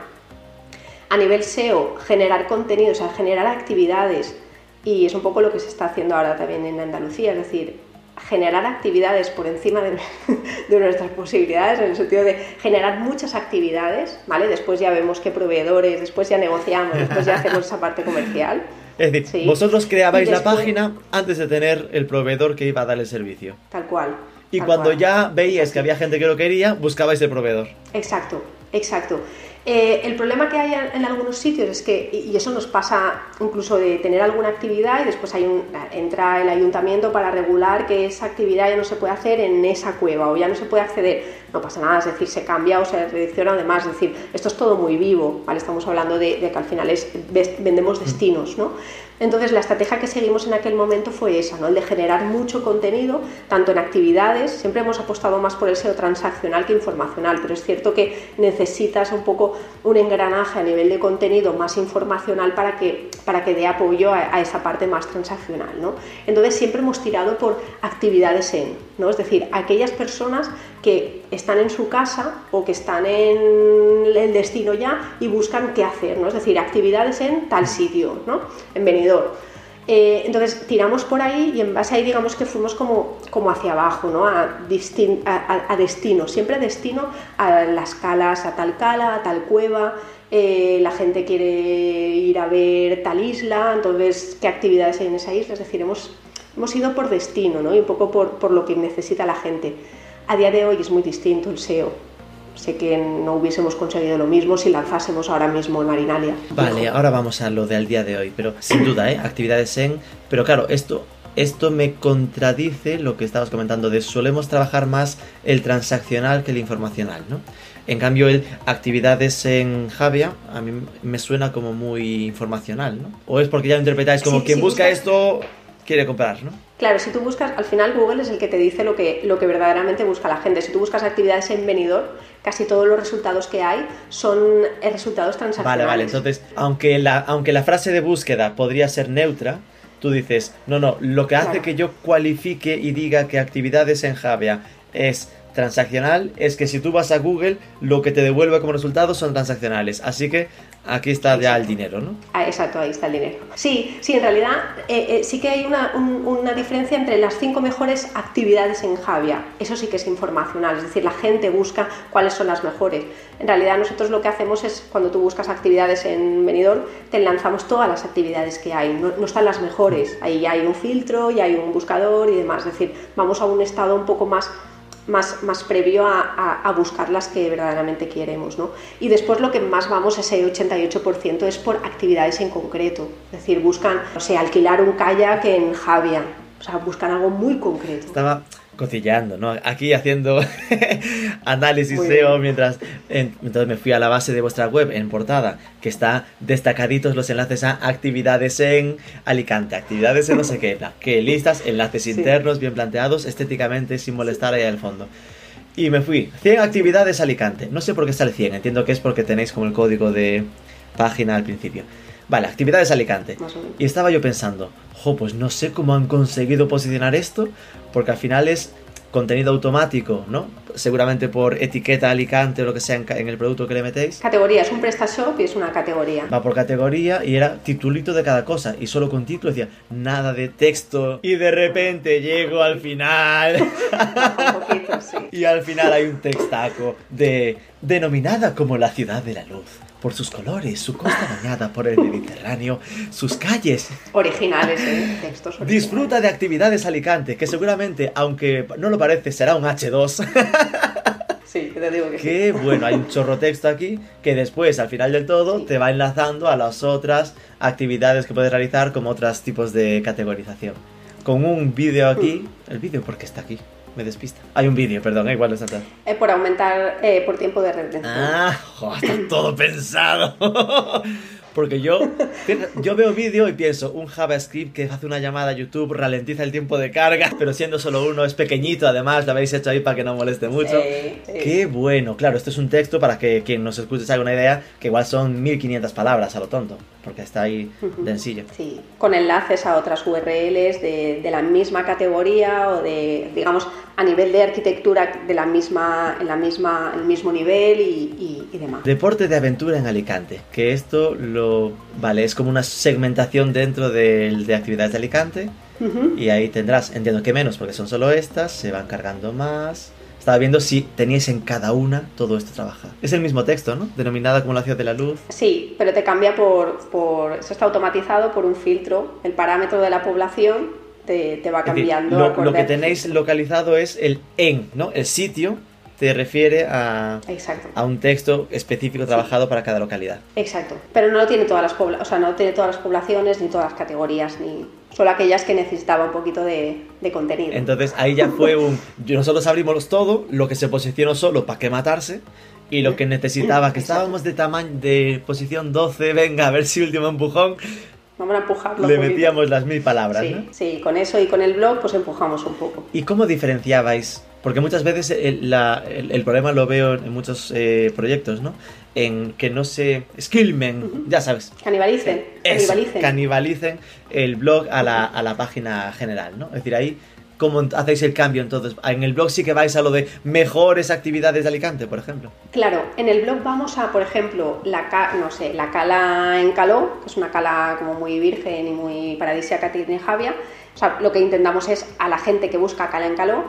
a nivel SEO, generar contenido, o sea, generar actividades, y es un poco lo que se está haciendo ahora también en Andalucía, es decir, generar actividades por encima de, de nuestras posibilidades, en el sentido de generar muchas actividades, ¿vale? Después ya vemos qué proveedores, después ya negociamos, después ya hacemos esa parte comercial. Es decir, Sí. vosotros creabais la página antes de tener el proveedor que iba a dar el servicio. Tal cual. Y tal cuando cual. ya veíais que había gente que lo quería, buscabais el proveedor. Exacto, exacto. Eh, el problema que hay en, algunos sitios es que, y eso nos pasa incluso de tener alguna actividad y después hay un, entra el ayuntamiento para regular que esa actividad ya no se puede hacer en esa cueva o ya no se puede acceder. No pasa nada, es decir, se cambia o se redirecciona además, es decir, esto es todo muy vivo, ¿vale? Estamos hablando de, de que al final es, vendemos destinos, ¿no? Entonces la estrategia que seguimos en aquel momento fue esa, ¿no? El de generar mucho contenido, tanto en actividades, siempre hemos apostado más por el SEO transaccional que informacional, pero es cierto que necesitas un poco un engranaje a nivel de contenido más informacional para que, para que dé apoyo a, esa parte más transaccional, ¿no? Entonces siempre hemos tirado por actividades en, ¿no? Es decir, aquellas personas que están en su casa o que están en el destino ya y buscan qué hacer, ¿no? Es decir, actividades en tal sitio, ¿no? En Benidorm. Eh, entonces tiramos por ahí y en base a ahí digamos que fuimos como, como hacia abajo, ¿no? a, a, a- a destino, siempre destino a las calas, a tal cala, a tal cueva, eh, la gente quiere ir a ver tal isla, entonces qué actividades hay en esa isla, es decir, hemos, hemos ido por destino ¿no? y un poco por, por lo que necesita la gente. A día de hoy es muy distinto el SEO. Sé que no hubiésemos conseguido lo mismo si lanzásemos ahora mismo en Marinalia. Vale, ahora vamos a lo del día de hoy, pero sin duda, ¿eh? Actividades en... Pero claro, esto, esto me contradice lo que estabas comentando de solemos trabajar más el transaccional que el informacional, ¿no? En cambio, el actividades en Javia a mí me suena como muy informacional, ¿no? O es porque ya lo interpretáis como Sí, quien sí, busca buscas- esto quiere comprar, ¿no? Claro, si tú buscas, al final Google es el que te dice lo que, lo que verdaderamente busca la gente. Si tú buscas actividades en venidor, casi todos los resultados que hay son eh, resultados Vale, transaccionales. vale, entonces, aunque la, aunque la frase de búsqueda podría ser neutra, tú dices, no, no, lo que hace Claro. que yo cualifique y diga que actividades en Javia es transaccional es que si tú vas a Google, lo que te devuelve como resultado son transaccionales. Así que aquí está ya el dinero, ¿no? Ah, exacto, ahí está el dinero. Sí, sí, en realidad eh, eh, sí que hay una, un- una diferencia entre las cinco mejores actividades en Javia. Eso sí que es informacional, es decir, la gente busca cuáles son las mejores. En realidad nosotros lo que hacemos es, cuando tú buscas actividades en Benidorm, te lanzamos todas las actividades que hay, no, no están las mejores. Ahí hay un filtro y hay un buscador y demás. Es decir, vamos a un estado un poco más más, más previo a, a- a buscar las que verdaderamente queremos. ¿no? Y después lo que más vamos, ese 88%, es por actividades en concreto. Es decir, buscan, o sea, alquilar un kayak en Javia. O sea, buscan algo muy concreto. Estaba cotilleando, ¿no? Aquí haciendo análisis SEO mientras en- entonces me fui a la base de vuestra web en portada, que está destacaditos los enlaces a actividades en Alicante, actividades en no sé qué, que listas, enlaces Sí. internos bien planteados, estéticamente sin molestar ahí al fondo. Y me fui, 100 actividades Alicante. No sé por qué el 100, entiendo que es porque tenéis como el código de página al principio. Vale, actividades Alicante. Y estaba yo pensando, jo, pues no sé cómo han conseguido posicionar esto, porque al final es contenido automático, ¿no? Seguramente por etiqueta Alicante o lo que sea en, el producto que le metéis. Categoría, es un PrestaShop y es una categoría. Va por categoría y era titulito de cada cosa. Y solo con título decía nada de texto. Y de repente llego al final. Un poquito, sí. y al final hay un textaco de denominada como la ciudad de la luz. Por sus colores, su costa bañada por el Mediterráneo, sus calles. Originales, ¿eh? Textos originales. Disfruta de actividades Alicante, que seguramente, aunque no lo parece, será un H2. Sí, te digo que sí. Qué bueno, hay un chorro texto aquí que después, al final del todo, Sí. te va enlazando a las otras actividades que puedes realizar como otros tipos de categorización. Con un vídeo aquí. ¿El vídeo por qué está aquí? Me despista. Hay un vídeo, perdón, eh, igual está atrás. Eh, por aumentar eh, por tiempo de retención. Ah, jo, está todo pensado. Porque yo, yo veo vídeo y pienso, un JavaScript que hace una llamada a YouTube ralentiza el tiempo de carga, pero siendo solo uno es pequeñito, además lo habéis hecho ahí para que no moleste mucho. Sí, sí. Qué bueno, claro, esto es un texto para que quien nos escuche se haga una idea, que igual son 1500 palabras a lo tonto, porque está ahí Ujú. densillo. Sí, con enlaces a otras URLs de, de la misma categoría o de, digamos, a nivel de arquitectura de la misma, en la misma, el mismo nivel y, y- y demás. Deporte de aventura en Alicante, que esto lo... Vale, es como una segmentación dentro del- de actividades de Alicante, Ujú. Y ahí tendrás, entiendo que menos, porque son solo estas, se van cargando más. Estaba viendo si teníais en cada una todo esto trabajado. Es el mismo texto, ¿no? Denominada como la ciudad de la luz. Sí, pero te cambia por, por, eso está automatizado por un filtro, el parámetro de la población te, te va Es decir, cambiando. lo, lo que tenéis localizado es el en, ¿no? El sitio te refiere a, Exacto. a un texto específico trabajado para cada localidad. Exacto, pero no lo tiene todas las pobla- o sea, no tiene todas las poblaciones ni todas las categorías ni solo aquellas que necesitaba un poquito de, de contenido. Entonces ahí ya fue un... Nosotros abrimos todo, lo que se posicionó solo para que matarse. Y lo que necesitaba, que Exacto. estábamos de tamaño de posición 12, venga, a ver si último empujón, Vamos a empujarlo. le poquito. metíamos las mil palabras, Sí, ¿no? sí, con eso y con el blog pues empujamos un poco. ¿Y cómo diferenciabais? Porque muchas veces el, la- el- el problema lo veo en muchos eh, proyectos, ¿no? En que no se... Skillmen, ya sabes. Canibalicen, Eso, canibalicen. canibalicen el blog a la, a la página general, ¿no? Es decir, ahí, ¿cómo hacéis el cambio entonces? En el blog sí que vais a lo de mejores actividades de Alicante, por ejemplo. Claro, en el blog vamos a, por ejemplo, la, ca- no sé, la cala en Caló, que es una cala como muy virgen y muy paradisíaca tiene Javia. O sea, lo que intentamos es a la gente que busca cala en Caló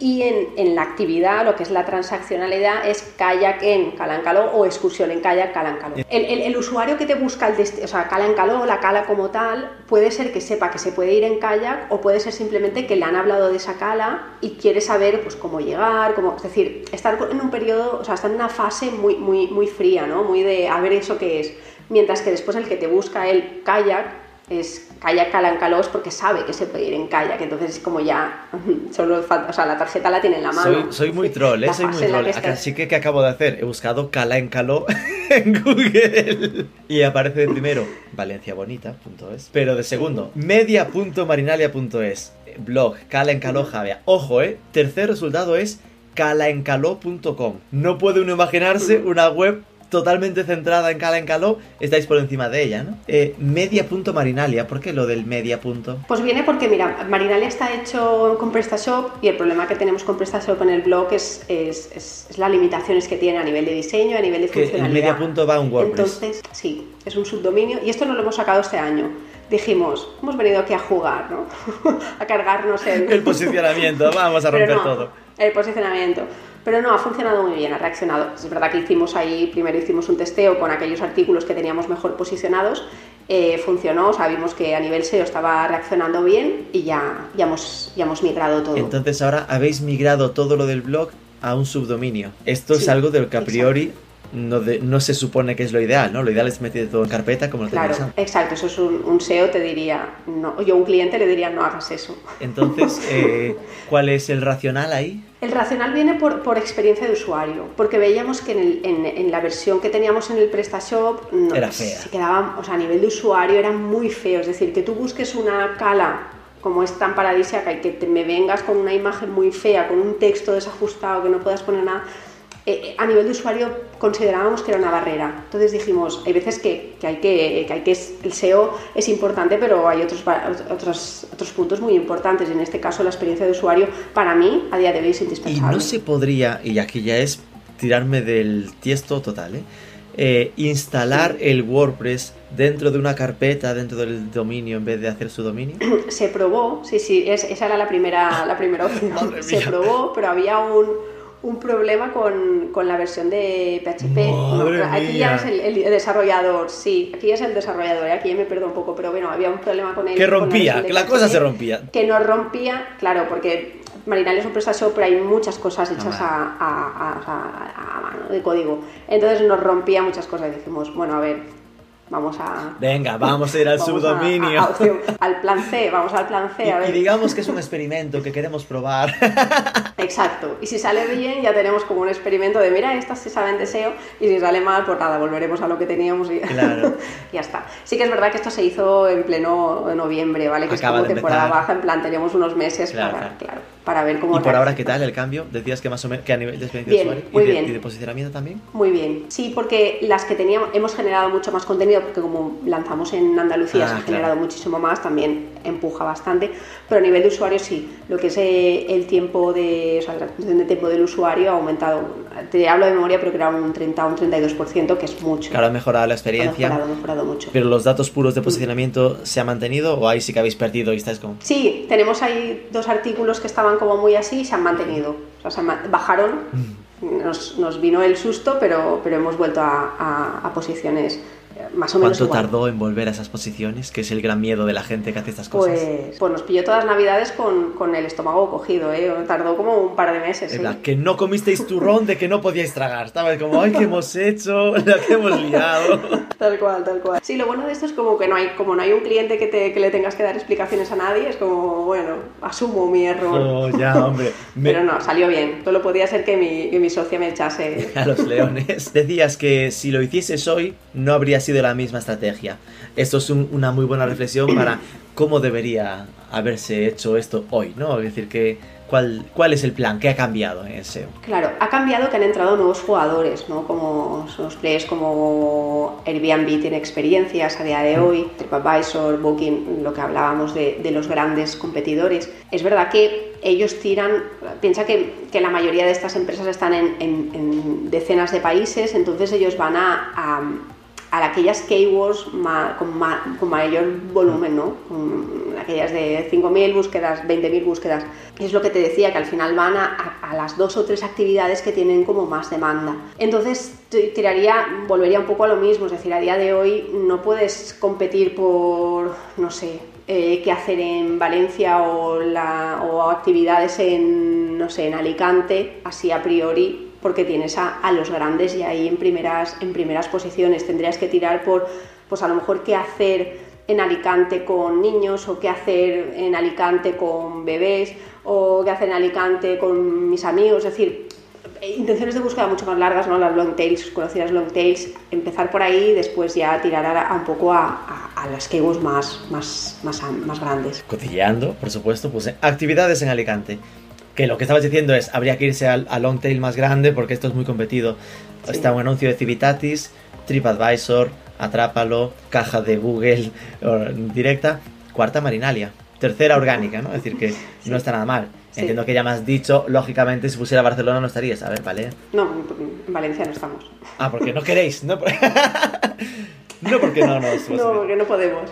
y en, en la actividad, lo que es la transaccionalidad, es kayak en Cala en Caló o excursión en kayak Cala en Caló. El, el- el usuario que te busca el dest- o sea, Cala en Caló, la cala como tal, puede ser que sepa que se puede ir en kayak o puede ser simplemente que le han hablado de esa cala y quiere saber pues cómo llegar, cómo, es decir, estar en un periodo, o sea, estar en una fase muy, muy, muy fría, ¿no? Muy de a ver eso qué es. Mientras que después el que te busca el kayak es kayak Cala en Caló es porque sabe que se puede ir en kayak, entonces es como ya solo falta, o sea, la tarjeta la tiene en la mano. Soy, soy muy troll, ¿eh? Soy muy troll. que estás. Así que, ¿qué acabo de hacer? He buscado Cala en Caló en Google. Y aparece de primero valenciabonita.es. Pero de segundo, media.marinalia.es. Blog, Cala en Caló Javia. Ojo, ¿eh? Tercer resultado es calaencaló.com. No puede uno imaginarse una web totalmente centrada en Cala en Caló. Estáis por encima de ella, ¿no? Eh, media.marinalia. ¿Por qué lo del media punto? Pues viene porque, mira, Marinalia está hecho con PrestaShop y el problema que tenemos con PrestaShop en el blog es, es, es- es las limitaciones que tiene a nivel de diseño, a nivel de Que el funcionalidad. media punto va a un WordPress. Entonces, sí, es un subdominio y esto no lo hemos sacado este año. Dijimos, hemos venido aquí a jugar, ¿no? a cargarnos el, El posicionamiento, vamos a romper no, todo. El posicionamiento. Pero no, ha funcionado muy bien, ha reaccionado. Es verdad que hicimos ahí, primero hicimos un testeo con aquellos artículos que teníamos mejor posicionados, eh, funcionó, sabimos que a nivel SEO estaba reaccionando bien y ya, ya, hemos, ya hemos migrado todo. Entonces ahora habéis migrado todo lo del blog a un subdominio. Esto es algo de lo que a priori no, de- no se supone que es lo ideal, ¿no? Lo ideal es meter todo en carpeta como lo Claro, tenéis exacto, eso es un, un SEO, te diría, no, yo a un cliente le diría no hagas eso. Entonces, eh, ¿cuál es el racional ahí? El racional viene por, por experiencia de usuario, porque veíamos que en, el- en- en la versión que teníamos en el PrestaShop no, Era fea. se quedaba, o sea, a nivel de usuario era muy feo. Es decir, que tú busques una cala como es tan paradisíaca y que te me vengas con una imagen muy fea, con un texto desajustado, que no puedas poner nada, eh, a nivel de usuario considerábamos que era una barrera. Entonces dijimos, hay veces que, que hay que, que hay que el SEO es importante, pero hay otros, otros, otros puntos muy importantes. En este caso, la experiencia de usuario, para mí, a día de hoy es indispensable. Y no se podría, y aquí ya es tirarme del tiesto total, ¿eh? Eh, instalar el WordPress dentro de una carpeta, dentro del dominio, en vez de hacer su dominio? Se probó, sí, sí, esa era la primera, la primera opción. Se probó, pero había un, un problema con, con, la versión de PHP. aquí ya es el, desarrollador, sí, aquí es el desarrollador, ¿eh? aquí ya me perdo un poco, pero bueno, había un problema con él. Que rompía, que la cosa se rompía. Que no rompía, claro, porque Marinalia es un PrestaShop, pero hay muchas cosas hechas a, a, mano de código. Entonces nos rompía muchas cosas y dijimos, bueno, a ver, vamos a... Venga, vamos a ir al subdominio. al plan C, vamos al plan C. Y, digamos que es un experimento que queremos probar. Exacto. Y si sale bien, ya tenemos como un experimento de, mira, estas se saben de SEO, y si sale mal, pues nada, volveremos a lo que teníamos y claro. ya está. Sí que es verdad que esto se hizo en pleno noviembre, ¿vale? Que es como temporada baja, en plan, teníamos unos meses para... claro para ver cómo... ¿Y por ahora qué tal el cambio? Decías que más o menos que a nivel de experiencia de usuario y, de, y de posicionamiento también. Muy bien. Sí, porque las que teníamos, hemos generado mucho más contenido, porque como lanzamos en Andalucía, se ha ah, generado muchísimo más, también empuja bastante, pero a nivel de usuario sí, lo que es eh, el tiempo de, o sea, la de tiempo del usuario ha aumentado. Te hablo de memoria, pero que era un 30 o un 32%, que es mucho. Claro, ha mejorado la experiencia. Ha mejorado, mejorado mucho. Pero los datos puros de posicionamiento se han mantenido o ahí sí que habéis perdido y estáis con... Sí, tenemos ahí dos artículos que estaban como muy así se han mantenido. O sea, bajaron, mm. nos, nos, vino el susto, pero, pero hemos vuelto a, a, a posiciones más o menos. ¿Cuánto igual. tardó en volver a esas posiciones? Que es el gran miedo de la gente que hace estas cosas. Pues, pues nos pilló todas las navidades con, con el estómago cogido, ¿eh? Tardó como un par de meses. ¿sí? que no comisteis turrón de que no podíais tragar. Estaba como, ay, ¿qué hemos hecho? La que hemos liado. tal cual, tal cual. Sí, lo bueno de esto es como que no hay, como no hay un cliente que, te, que le tengas que dar explicaciones a nadie, es como, bueno, asumo mi error. Oh, ya, hombre. Pero no, salió bien. Solo podía ser que mi, que mi socia me echase. A los leones. Decías que si lo hicieses hoy, no habría sido la misma estrategia. Esto es una muy buena reflexión para cómo debería haberse hecho esto hoy, ¿no? Es decir, que ¿Cuál, ¿Cuál es el plan? ¿Qué ha cambiado en SEO? Claro, ha cambiado que han entrado nuevos jugadores, ¿no? Como los players como Airbnb tiene experiencias a día de hoy, TripAdvisor, Booking, lo que hablábamos de, de los grandes competidores. Es verdad que ellos tiran, piensa que, que, la mayoría de estas empresas están en, en, en decenas de países, entonces ellos van a, a a aquellas keywords con, con, mayor volumen, ¿no? aquellas de 5.000 búsquedas, 20.000 búsquedas. Es lo que te decía, que al final van a, a, las dos o tres actividades que tienen como más demanda. Entonces, tiraría, volvería un poco a lo mismo, es decir, a día de hoy no puedes competir por, no sé, eh, qué hacer en Valencia o, o actividades en, no sé, en Alicante, así a priori, porque tienes a, a, los grandes y ahí en primeras, en primeras posiciones. Tendrías que tirar por, pues a lo mejor qué hacer en Alicante con niños o qué hacer en Alicante con bebés o qué hacer en Alicante con mis amigos. Es decir, intenciones de búsqueda mucho más largas, ¿no? Las long tails, conocidas long tails, empezar por ahí y después ya tirar a, a un poco a, a, a las keywords más, más, más, más grandes. Cotilleando, por supuesto, pues actividades en Alicante que lo que estabas diciendo es, habría que irse al, al long tail más grande porque esto es muy competido. Sí. Está un anuncio de Civitatis, TripAdvisor, Atrápalo, caja de Google directa, cuarta Marinalia, tercera orgánica, ¿no? Es decir, que sí. no está nada mal. Sí. Entiendo que ya me has dicho, lógicamente, si pusiera Barcelona no estarías. A ver, ¿vale? No, en Valencia no estamos. Ah, porque no queréis, ¿no? no porque no nos... No, porque no podemos.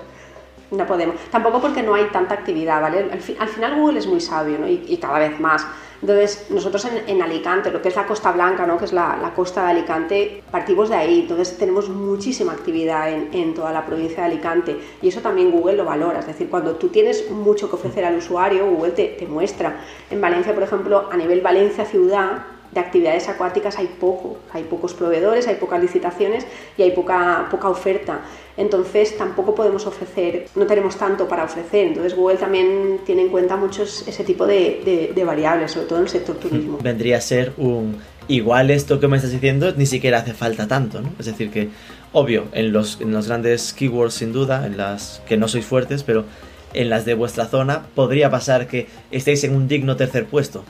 No podemos. Tampoco porque no hay tanta actividad, ¿vale? Al, fi al final Google es muy sabio, ¿no? Y, y cada vez más. Entonces, nosotros en, en, Alicante, lo que es la Costa Blanca, ¿no? que es la, la, costa de Alicante, partimos de ahí. Entonces, tenemos muchísima actividad en, en, toda la provincia de Alicante. Y eso también Google lo valora. Es decir, cuando tú tienes mucho que ofrecer al usuario, Google te, te muestra. En Valencia, por ejemplo, a nivel Valencia ciudad, de actividades acuáticas hay poco, hay pocos proveedores, hay pocas licitaciones y hay poca, poca oferta. Entonces tampoco podemos ofrecer, no tenemos tanto para ofrecer. Entonces Google también tiene en cuenta muchos ese tipo de, de, de variables, sobre todo en el sector turismo. Vendría a ser un... Igual esto que me estás diciendo ni siquiera hace falta tanto, ¿no? Es decir que, obvio, en los, en los grandes keywords sin duda, en las que no sois fuertes, pero en las de vuestra zona podría pasar que estéis en un digno tercer puesto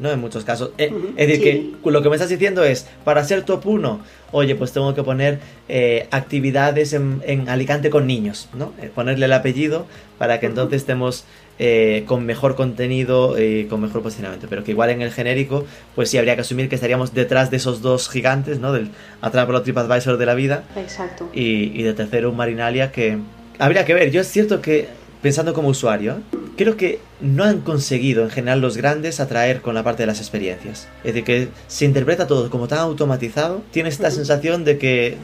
¿no? En muchos casos. Eh, es decir, que lo que me estás diciendo es, para ser top 1, oye, pues tengo que poner eh, actividades en, Alicante con niños, ¿no? Eh, ponerle el apellido para que entonces estemos con mejor contenido y con mejor posicionamiento. Pero que igual en el genérico, pues sí habría que asumir que estaríamos detrás de esos dos gigantes, ¿no? Del Atrápalo TripAdvisor de la vida. Exacto. Y, y de tercero un Marinalia que... Habría que ver, yo es cierto que pensando como usuario, creo que no han conseguido en general los grandes atraer con la parte de las experiencias. Es decir, que se interpreta todo como tan automatizado, tiene esta sensación de que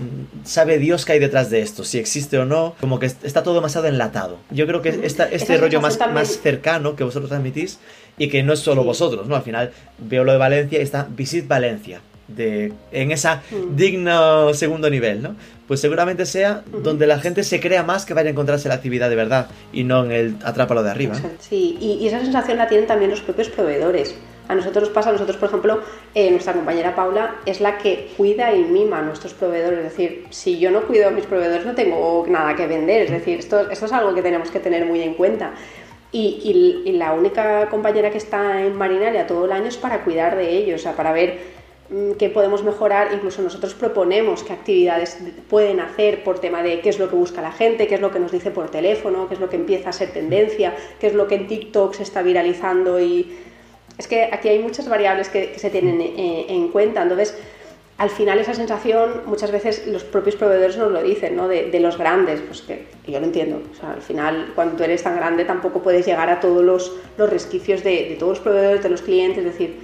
sabe Dios que hay detrás de esto, si existe o no, como que está todo demasiado enlatado. Yo creo que esta, este rollo más, más cercano que vosotros transmitís y que no es solo vosotros, ¿no? Al final veo lo de Valencia y está Visit Valencia. De, en esa digno segundo nivel, ¿no? pues seguramente sea donde la gente se crea más que vaya a encontrarse la actividad de verdad y no en el atrápalo de arriba. Sí, y, esa sensación la tienen también los propios proveedores. A nosotros pasa, nosotros por ejemplo, eh, nuestra compañera Paula es la que cuida y mima a nuestros proveedores. Es decir, si yo no cuido a mis proveedores no tengo nada que vender. Es decir, esto, esto es algo que tenemos que tener muy en cuenta. Y, y, la única compañera que está en Marinalia todo el año es para cuidar de ellos, o sea, para ver Mm, que podemos mejorar, incluso nosotros proponemos qué actividades pueden hacer por tema de qué es lo que busca la gente, qué es lo que nos dice por teléfono, qué es lo que empieza a ser tendencia, qué es lo que en TikTok se está viralizando y es que aquí hay muchas variables que, se tienen eh, en cuenta, entonces al final esa sensación muchas veces los propios proveedores nos lo dicen, ¿no? de, los grandes, pues que, yo lo entiendo, al final cuando tú eres tan grande tampoco puedes llegar a todos los, los resquicios de, de todos los proveedores, de los clientes, es decir,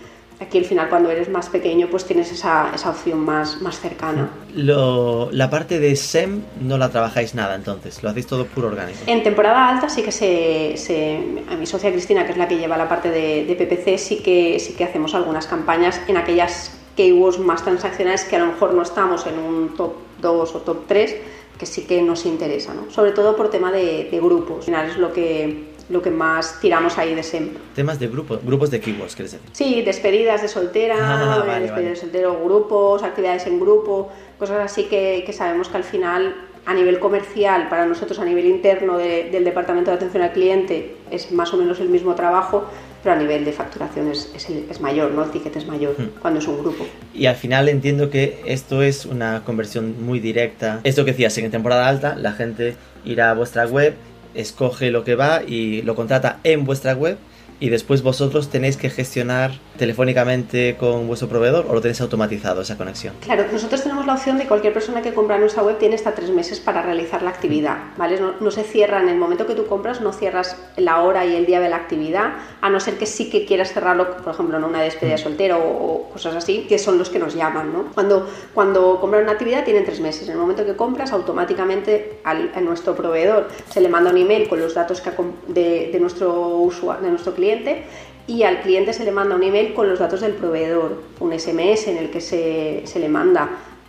Aquí al final cuando eres más pequeño pues tienes esa, esa opción más, más cercana. Lo, la parte de SEM no la trabajáis nada entonces, lo hacéis todo puro orgánico. En temporada alta sí que se, se a mi socia Cristina, que es la que lleva la parte de, de, PPC, sí que, sí que hacemos algunas campañas en aquellas keywords más transaccionales que a lo mejor no estamos en un top 2 o top 3, que sí que nos interesa, ¿no? sobre todo por tema de, de grupos. Al final es lo que lo que más tiramos ahí de siempre. Temas de grupos, grupos de keywords, ¿quieres decir? Sí, despedidas de soltera, ah, despedidas de soltero, grupos, actividades en grupo, cosas así que, que, sabemos que al final a nivel comercial, para nosotros a nivel interno del Departamento de Atención al Cliente es más o menos el mismo trabajo, pero a nivel de facturación es, es, mayor, ¿no? El ticket es mayor hmm. cuando es un grupo. Y al final entiendo que esto es una conversión muy directa. Esto que decías, en temporada alta la gente irá a vuestra web escoge lo que va y lo contrata en vuestra web y después vosotros tenéis que gestionar telefónicamente con vuestro proveedor o lo tenéis automatizado esa conexión? Claro, nosotros tenemos la opción de cualquier persona que compra en nuestra web tiene hasta tres meses para realizar la actividad, ¿vale? No, se cierra en el momento que tú compras, no cierras la hora y el día de la actividad, a no ser que sí que quieras cerrarlo, por ejemplo, en una despedida de soltero o, cosas así, que son los que nos llaman, ¿no? Cuando, cuando compran una actividad tienen tres meses, en el momento que compras, automáticamente al, a nuestro proveedor se le manda un email con los datos que, de, de, nuestro usuario, de nuestro cliente, y al cliente se le manda un email con los datos del proveedor, un SMS en el que se, se, le manda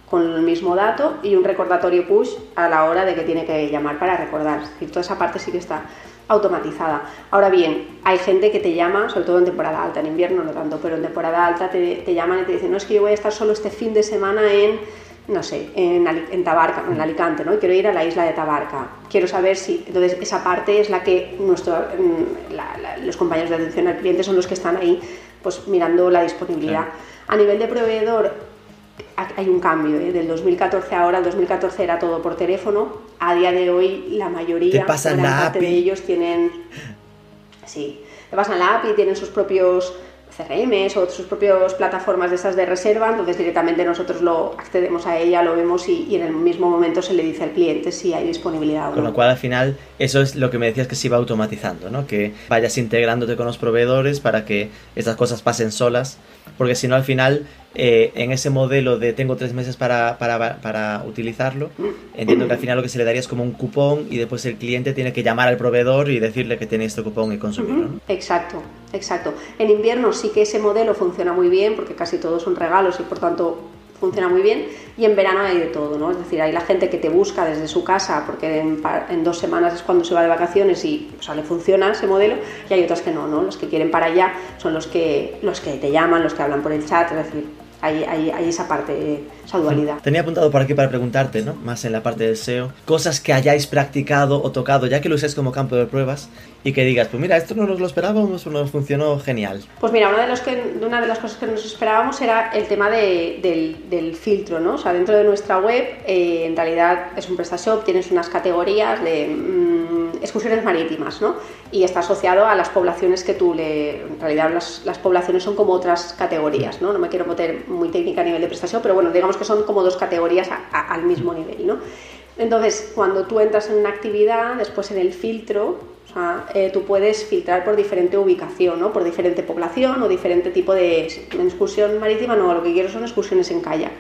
con el mismo dato y un recordatorio push a la hora de que tiene que llamar para recordar. Es decir, toda esa parte sí que está automatizada. Ahora bien, hay gente que te llama, sobre todo en temporada alta, en invierno no tanto, pero en temporada alta te, te llaman y te dicen, no es que yo voy a estar solo este fin de semana en no sé, en, en, Tabarca, en Alicante, ¿no? Quiero ir a la isla de Tabarca. Quiero saber si, entonces esa parte es la que nuestro, mm, los compañeros de atención al cliente son los que están ahí, pues mirando la disponibilidad. A nivel de proveedor hay un cambio, ¿eh? del 2014 ahora, el 2014 era todo por teléfono, a día de hoy la mayoría, parte de ellos tienen, sí, te pasan la API, tienen sus propios CRMs o sus propias plataformas de esas de reserva, entonces directamente nosotros lo accedemos a ella, lo vemos y, en el mismo momento se le dice al cliente si hay disponibilidad o no. Con lo cual al final eso es lo que me decías que se iba automatizando, ¿no? que vayas integrándote con los proveedores para que estas cosas pasen solas, porque si no al final eh, en ese modelo de tengo tres meses para, para, para, utilizarlo, entiendo que al final lo que se le daría es como un cupón y después el cliente tiene que llamar al proveedor y decirle que tiene este cupón y consumirlo. Exacto, exacto. En invierno sí que ese modelo funciona muy bien porque casi todos son regalos y por tanto funciona muy bien y en verano hay de todo, ¿no? Es decir, hay la gente que te busca desde su casa porque en, dos semanas es cuando se va de vacaciones y sea, le funciona ese modelo y hay otras que no, ¿no? Los que quieren para allá son los que, los que te llaman, los que hablan por el chat, es decir, hay, hay, hay esa parte, esa dualidad. Tenía apuntado por aquí para preguntarte, ¿no? Más en la parte del SEO, cosas que hayáis practicado o tocado, ya que lo usáis como campo de pruebas, y que digas, pues mira, esto no nos lo esperábamos, nos funcionó genial. Pues mira, una de, los que, una de las cosas que nos esperábamos era el tema de, del, del, filtro, ¿no? O sea, dentro de nuestra web, eh, en realidad es un PrestaShop, tienes unas categorías de mmm, excursiones marítimas, ¿no? Y está asociado a las poblaciones que tú le... En realidad las, las poblaciones son como otras categorías, ¿no? No me quiero meter muy técnica a nivel de prestación, pero bueno, digamos que son como dos categorías a, a, al mismo nivel, ¿no? Entonces, cuando tú entras en una actividad, después en el filtro, o sea, eh, tú puedes filtrar por diferente ubicación, ¿no? por diferente población o diferente tipo de excursión marítima, no, lo que quiero son excursiones en kayak.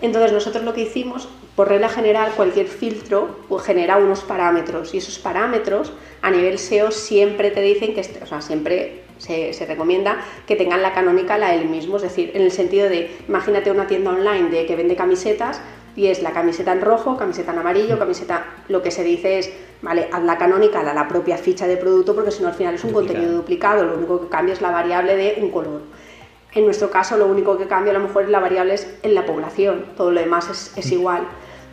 Entonces nosotros lo que hicimos, por regla general, cualquier filtro pues, genera unos parámetros y esos parámetros a nivel SEO siempre te dicen que, o sea, siempre se, se, recomienda que tengan la canónica la del mismo, es decir, en el sentido de, imagínate una tienda online de que vende camisetas y es la camiseta en rojo, camiseta en amarillo, camiseta, lo que se dice es, vale, haz la canónica a la propia ficha de producto porque si no al final es un duplicado. contenido duplicado, lo único que cambia es la variable de un color. En nuestro caso lo único que cambia a lo mejor es la variable es en la población, todo lo demás es, es igual.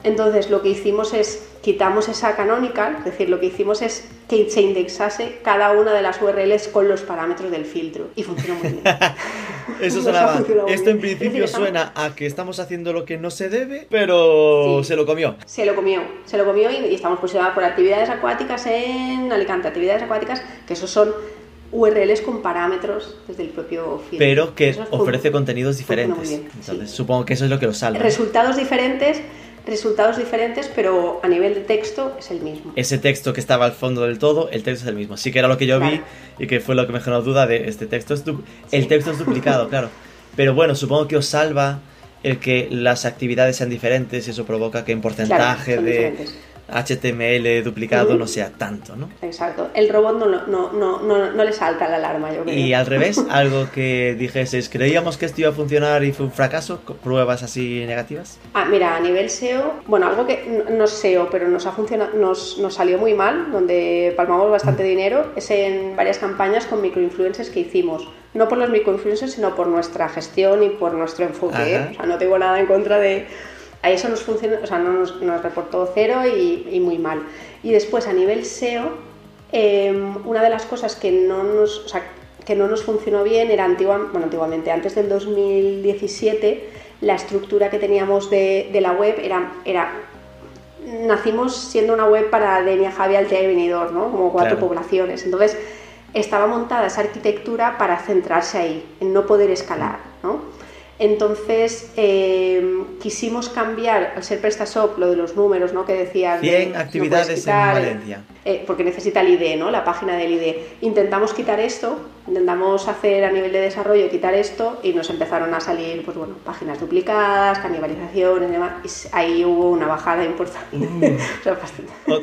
Entonces lo que hicimos es quitamos esa canonical, es decir, lo que hicimos es que se indexase cada una de las URLs con los parámetros del filtro y funcionó muy bien. Eso sonaba. Esto en principio decir, suena a que estamos haciendo lo que no se debe, pero sí, se lo comió. Se lo comió, se lo comió y, y estamos posicionados por actividades acuáticas en Alicante, actividades acuáticas que esos son URLs con parámetros desde el propio filtro. Pero que ofrece contenidos diferentes. Bien, Entonces, sí. supongo que eso es lo que lo salva. Resultados diferentes resultados diferentes, pero a nivel de texto es el mismo. Ese texto que estaba al fondo del todo, el texto es el mismo. Sí que era lo que yo claro. vi y que fue lo que me generó duda de este texto. Es el texto es duplicado, claro. Pero bueno, supongo que os salva el que las actividades sean diferentes y eso provoca que en porcentaje claro, de... Diferentes HTML duplicado uh -huh. no sea tanto, ¿no? Exacto. El robot no, no, no, no, no le salta la alarma, yo creo. Y al revés, algo que dijeses, creíamos que esto iba a funcionar y fue un fracaso, pruebas así negativas. Ah, mira, a nivel SEO, bueno, algo que no es SEO, pero nos ha funcionado, nos, nos salió muy mal, donde palmamos bastante dinero, es en varias campañas con microinfluencers que hicimos. No por los microinfluencers, sino por nuestra gestión y por nuestro enfoque. ¿eh? O sea, no tengo nada en contra de a eso nos funcionó, o sea, no nos, nos reportó cero y, y, muy mal. Y después a nivel SEO, eh, una de las cosas que no nos, o sea, que no nos funcionó bien era antigua, bueno, antiguamente, antes del 2017, la estructura que teníamos de, de la web era, era nacimos siendo una web para Denia, Javi, Altea y Benidorm, ¿no? Como cuatro claro. poblaciones. Entonces, estaba montada esa arquitectura para centrarse ahí, en no poder escalar, ¿no? Entonces eh, quisimos cambiar, al ser PrestaShop, lo de los números, ¿no? Que decía 100 actividades quitar, en Valencia. Eh, porque necesita el ID, ¿no? La página del ID. Intentamos quitar esto, intentamos hacer a nivel de desarrollo quitar esto y nos empezaron a salir, pues bueno, páginas duplicadas, canibalización y demás. Y ahí hubo una bajada importante. Uh, o sea,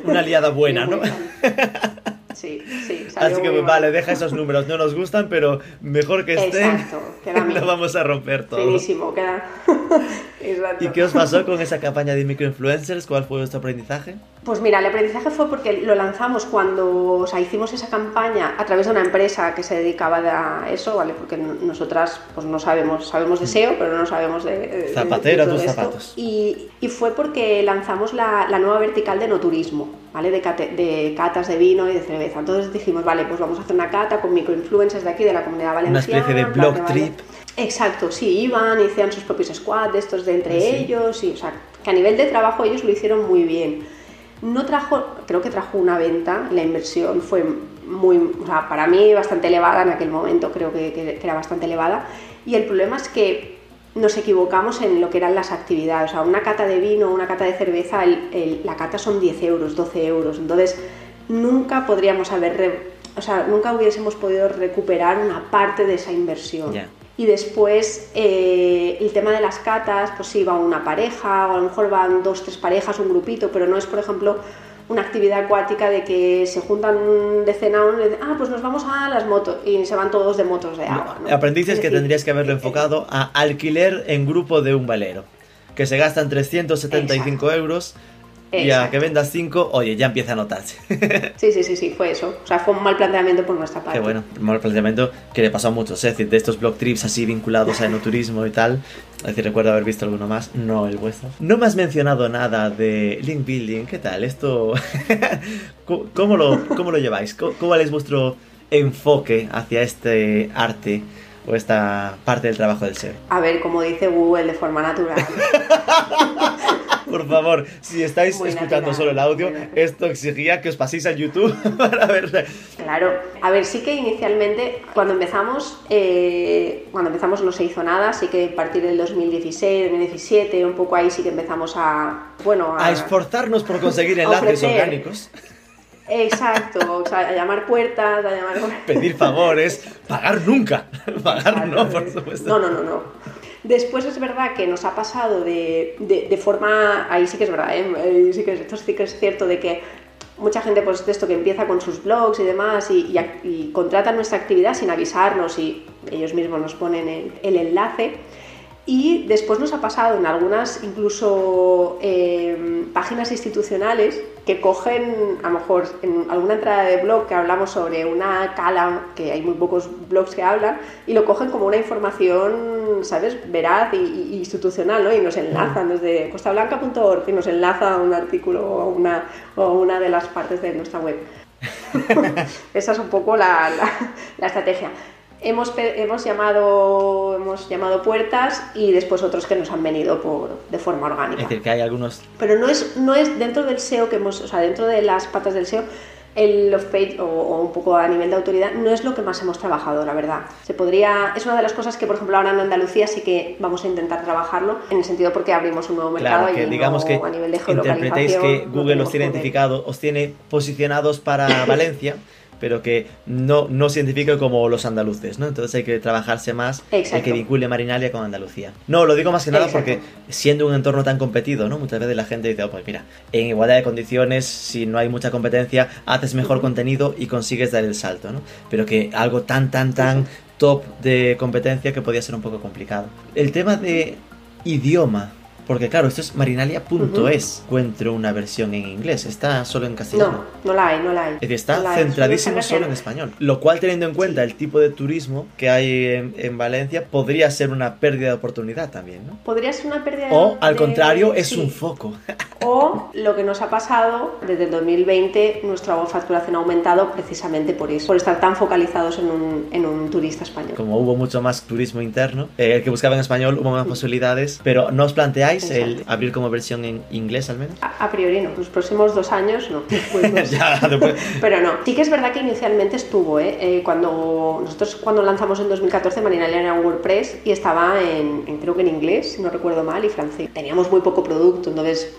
una liada buena, ¿no? Sí, sí. Así que vale, deja esos números, no nos gustan, pero mejor que. Exacto, queda no vamos a romper todo. Finísimo, queda. ¿Y qué os pasó con esa campaña de microinfluencers? ¿Cuál fue vuestro aprendizaje? Pues mira, el aprendizaje fue porque lo lanzamos cuando, o sea, hicimos esa campaña a través de una empresa que se dedicaba a eso, ¿vale? Porque nosotras, pues no sabemos, sabemos de SEO, pero no sabemos de... de Zapatero a tus zapatos. Y, y, fue porque lanzamos la, la, nueva vertical de no turismo, ¿vale? De, cate, de catas de vino y de cerveza. Entonces dijimos, vale, pues vamos a hacer una cata con microinfluencers de aquí, de la comunidad valenciana. Una especie de blog trip. Exacto, sí, iban, hacían sus propios squads, estos de entre sí. ellos, y, o sea, que a nivel de trabajo ellos lo hicieron muy bien no trajo, creo que trajo una venta, la inversión fue muy, para mí bastante elevada en aquel momento, creo que, era bastante elevada, y el problema es que nos equivocamos en lo que eran las actividades, o sea, una cata de vino, una cata de cerveza, la cata son 10 euros, 12 euros, entonces nunca podríamos haber, o sea, nunca hubiésemos podido recuperar una parte de esa inversión. Y después eh, el tema de las catas, pues sí, va una pareja o a lo mejor van dos, tres parejas, un grupito, pero no es, por ejemplo, una actividad acuática de que se juntan de cena y dicen, ah, pues nos vamos a las motos y se van todos de motos de agua. ¿no? Aprendices es decir, que tendrías que haberlo enfocado a alquiler en grupo de un valero, que se gastan 375 Exacto. euros y a que vendas 5, oye, ya empieza a notarse. sí, sí, sí, sí, fue eso. O sea, fue un mal planteamiento por nuestra parte. Qué bueno, un mal planteamiento que le pasó a muchos, es decir, de estos blog trips así vinculados a enoturismo y tal. Es decir, recuerdo haber visto alguno más, no el vuestro. No me has mencionado nada de link building, ¿qué tal? Esto, ¿cómo lo, cómo lo lleváis? ¿Cuál es vuestro enfoque hacia este arte? o esta parte del trabajo del SEO? A ver, como dice Google, de forma natural. Por favor, si estáis escuchando solo el audio, esto exigía que os paséis al YouTube para verlo. Claro, a ver, sí que inicialmente, cuando empezamos, eh, cuando empezamos no se hizo nada, sí que a partir del 2016, 2017, un poco ahí sí que empezamos a, bueno, a, esforzarnos por conseguir enlaces orgánicos. Exacto, o sea, a llamar puertas, a llamar... Pedir favores, pagar nunca, pagar no, por supuesto. No, no, no, no. Después es verdad que nos ha pasado de, de, forma, ahí sí que es verdad, ¿eh? sí que, esto sí que es cierto de que mucha gente pues de esto que empieza con sus blogs y demás y, contratan nuestra actividad sin avisarnos y ellos mismos nos ponen el enlace y después nos ha pasado en algunas incluso eh, páginas institucionales que cogen, a lo mejor en alguna entrada de blog que hablamos sobre una cala, que hay muy pocos blogs que hablan, y lo cogen como una información, ¿sabes?, veraz y, institucional, ¿no? Y nos enlazan desde costablanca.org y nos enlaza a un artículo o a una, o una de las partes de nuestra web. Esa es un poco la, la estrategia. Hemos, hemos, llamado, hemos llamado puertas y después otros que nos han venido por, de forma orgánica. Es decir, que hay algunos... Pero no es, no es dentro del SEO que hemos, o sea, dentro de las patas del SEO, el off page o, un poco a nivel de autoridad no es lo que más hemos trabajado, la verdad. Se podría, es una de las cosas que, por ejemplo, ahora en Andalucía sí que vamos a intentar trabajarlo, en el sentido porque abrimos un nuevo mercado claro, que digamos que a nivel de interpretéis que Google os tiene identificado, os tiene posicionados para Valencia pero que no, no se identifica como los andaluces, ¿no? Entonces hay que trabajarse más el que vincule Marinalia con Andalucía. No, lo digo más que nada porque siendo un entorno tan competido, ¿no? Muchas veces la gente dice, oh, pues mira, en igualdad de condiciones, si no hay mucha competencia, haces mejor contenido y consigues dar el salto, ¿no? Pero que algo tan, tan, tan top de competencia que podía ser un poco complicado. El tema de idioma porque claro, esto es marinalia.es. Encuentro una versión en inglés. Está solo en castellano. No, no la hay, no la hay. Está centradísimo solo en español. Lo cual, teniendo en cuenta el tipo de turismo que hay en, Valencia, podría ser una pérdida de oportunidad también, ¿no? Podría ser una pérdida de O, al contrario, es un foco. o lo que nos ha pasado desde el 2020, nuestra facturación ha aumentado precisamente por eso, por estar tan focalizados en un, en un turista español. Como hubo mucho más turismo interno, eh, el que buscaba en español, hubo más posibilidades, pero no os planteáis el abrir como versión en inglés al menos? A, priori no, los próximos dos años no. Pero no, sí que es verdad que inicialmente estuvo, ¿eh? ¿eh? cuando nosotros cuando lanzamos en 2014 Marinalia era WordPress y estaba en, en, creo que en inglés, si no recuerdo mal, y francés. Teníamos muy poco producto, entonces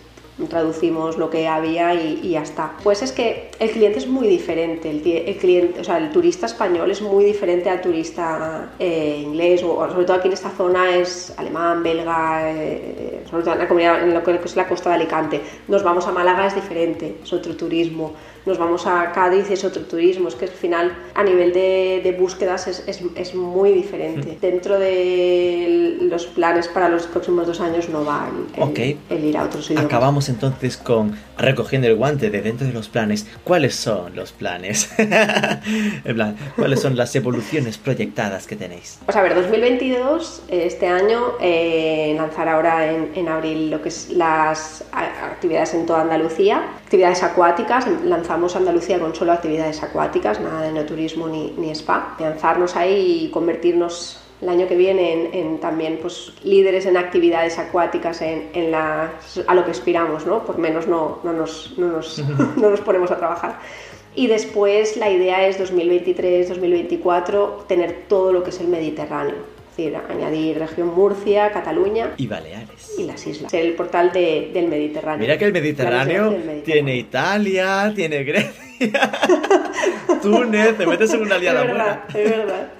traducimos lo que había y, ya está. Pues es que el cliente es muy diferente, el, cliente, o sea, el turista español es muy diferente al turista eh, inglés, o, sobre todo aquí en esta zona es alemán, belga, eh, sobre todo en la comunidad, en lo que es la costa de Alicante. Nos vamos a Málaga es diferente, es otro turismo nos vamos a Cádiz, es otro turismo, es que al final a nivel de, búsquedas es, es, muy diferente. Mm. Dentro de los planes para los próximos dos años no va el, ir a otros idiomas. Acabamos entonces con recogiendo el guante de dentro de los planes. ¿Cuáles son los planes? en plan, ¿cuáles son las evoluciones proyectadas que tenéis? Pues a ver, 2022, este año, eh, lanzar ahora en, en abril lo que es las actividades en toda Andalucía, actividades acuáticas, lanzamos Andalucía con solo actividades acuáticas, nada de no turismo ni, ni spa. Lanzarnos ahí y convertirnos el año que viene en, también pues, líderes en actividades acuáticas en, en a lo que aspiramos, ¿no? por menos no, no, nos, no, nos, no nos ponemos a trabajar. Y después la idea es 2023-2024 tener todo lo que es el Mediterráneo añadir región Murcia, Cataluña y Baleares. Y las islas. El portal del Mediterráneo. Mira que el Mediterráneo, tiene Italia, tiene Grecia, Túnez, te metes en una liada es verdad, Es verdad.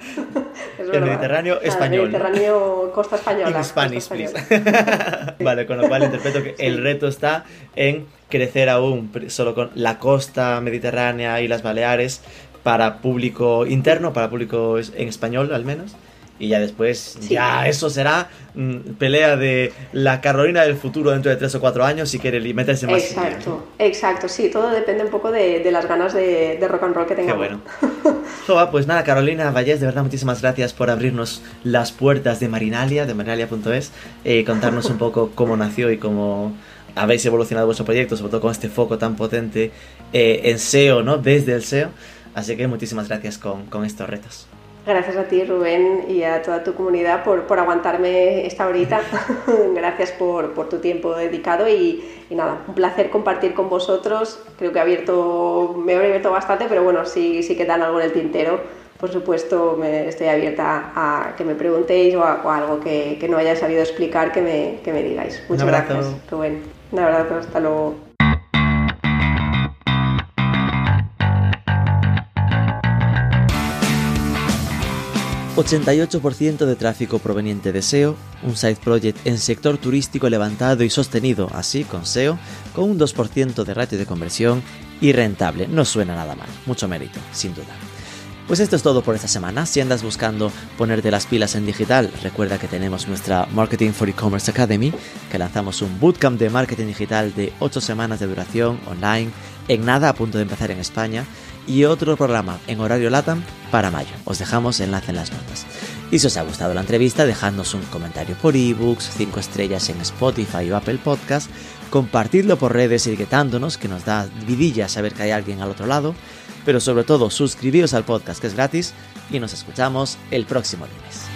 el Mediterráneo español. El Mediterráneo costa española. In Spanish, please. vale, con lo cual interpreto que el reto está en crecer aún solo con la costa mediterránea y las Baleares para público interno, para público en español al menos y ya después, ya eso será mm, pelea de la Carolina del futuro dentro de tres o cuatro años si quiere meterse más. Exacto, exacto, sí, todo depende un poco de, las ganas de, rock and roll que tengamos. Qué bueno. pues nada, Carolina Vallés, de verdad muchísimas gracias por abrirnos las puertas de Marinalia, de marinalia.es, eh, contarnos un poco cómo nació y cómo habéis evolucionado vuestro proyecto, sobre todo con este foco tan potente eh, en SEO, ¿no? Desde el SEO. Así que muchísimas gracias con, con estos retos. Gracias a ti, Rubén, y a toda tu comunidad por, por aguantarme esta horita. Gracias por, por, tu tiempo dedicado y, y, nada, un placer compartir con vosotros. Creo que he abierto, me he abierto bastante, pero bueno, si, si quedan algo en el tintero, por supuesto, me, estoy abierta a que me preguntéis o, a, algo que, que, no haya sabido explicar, que me, que me digáis. Muchas gracias, Rubén. Un abrazo, hasta luego. 88% de tráfico proveniente de SEO, un side project en sector turístico levantado y sostenido así con SEO, con un 2% de ratio de conversión y rentable. No suena nada mal, mucho mérito, sin duda. Pues esto es todo por esta semana. Si andas buscando ponerte las pilas en digital, recuerda que tenemos nuestra Marketing for E-Commerce Academy, que lanzamos un bootcamp de marketing digital de 8 semanas de duración online, en nada a punto de empezar en España y otro programa en horario LATAM para mayo. Os dejamos enlace en las notas. Y si os ha gustado la entrevista, dejadnos un comentario por ebooks, 5 estrellas en Spotify o Apple Podcast, compartidlo por redes etiquetándonos, que nos da vidilla saber que hay alguien al otro lado, pero sobre todo suscribíos al podcast que es gratis y nos escuchamos el próximo lunes.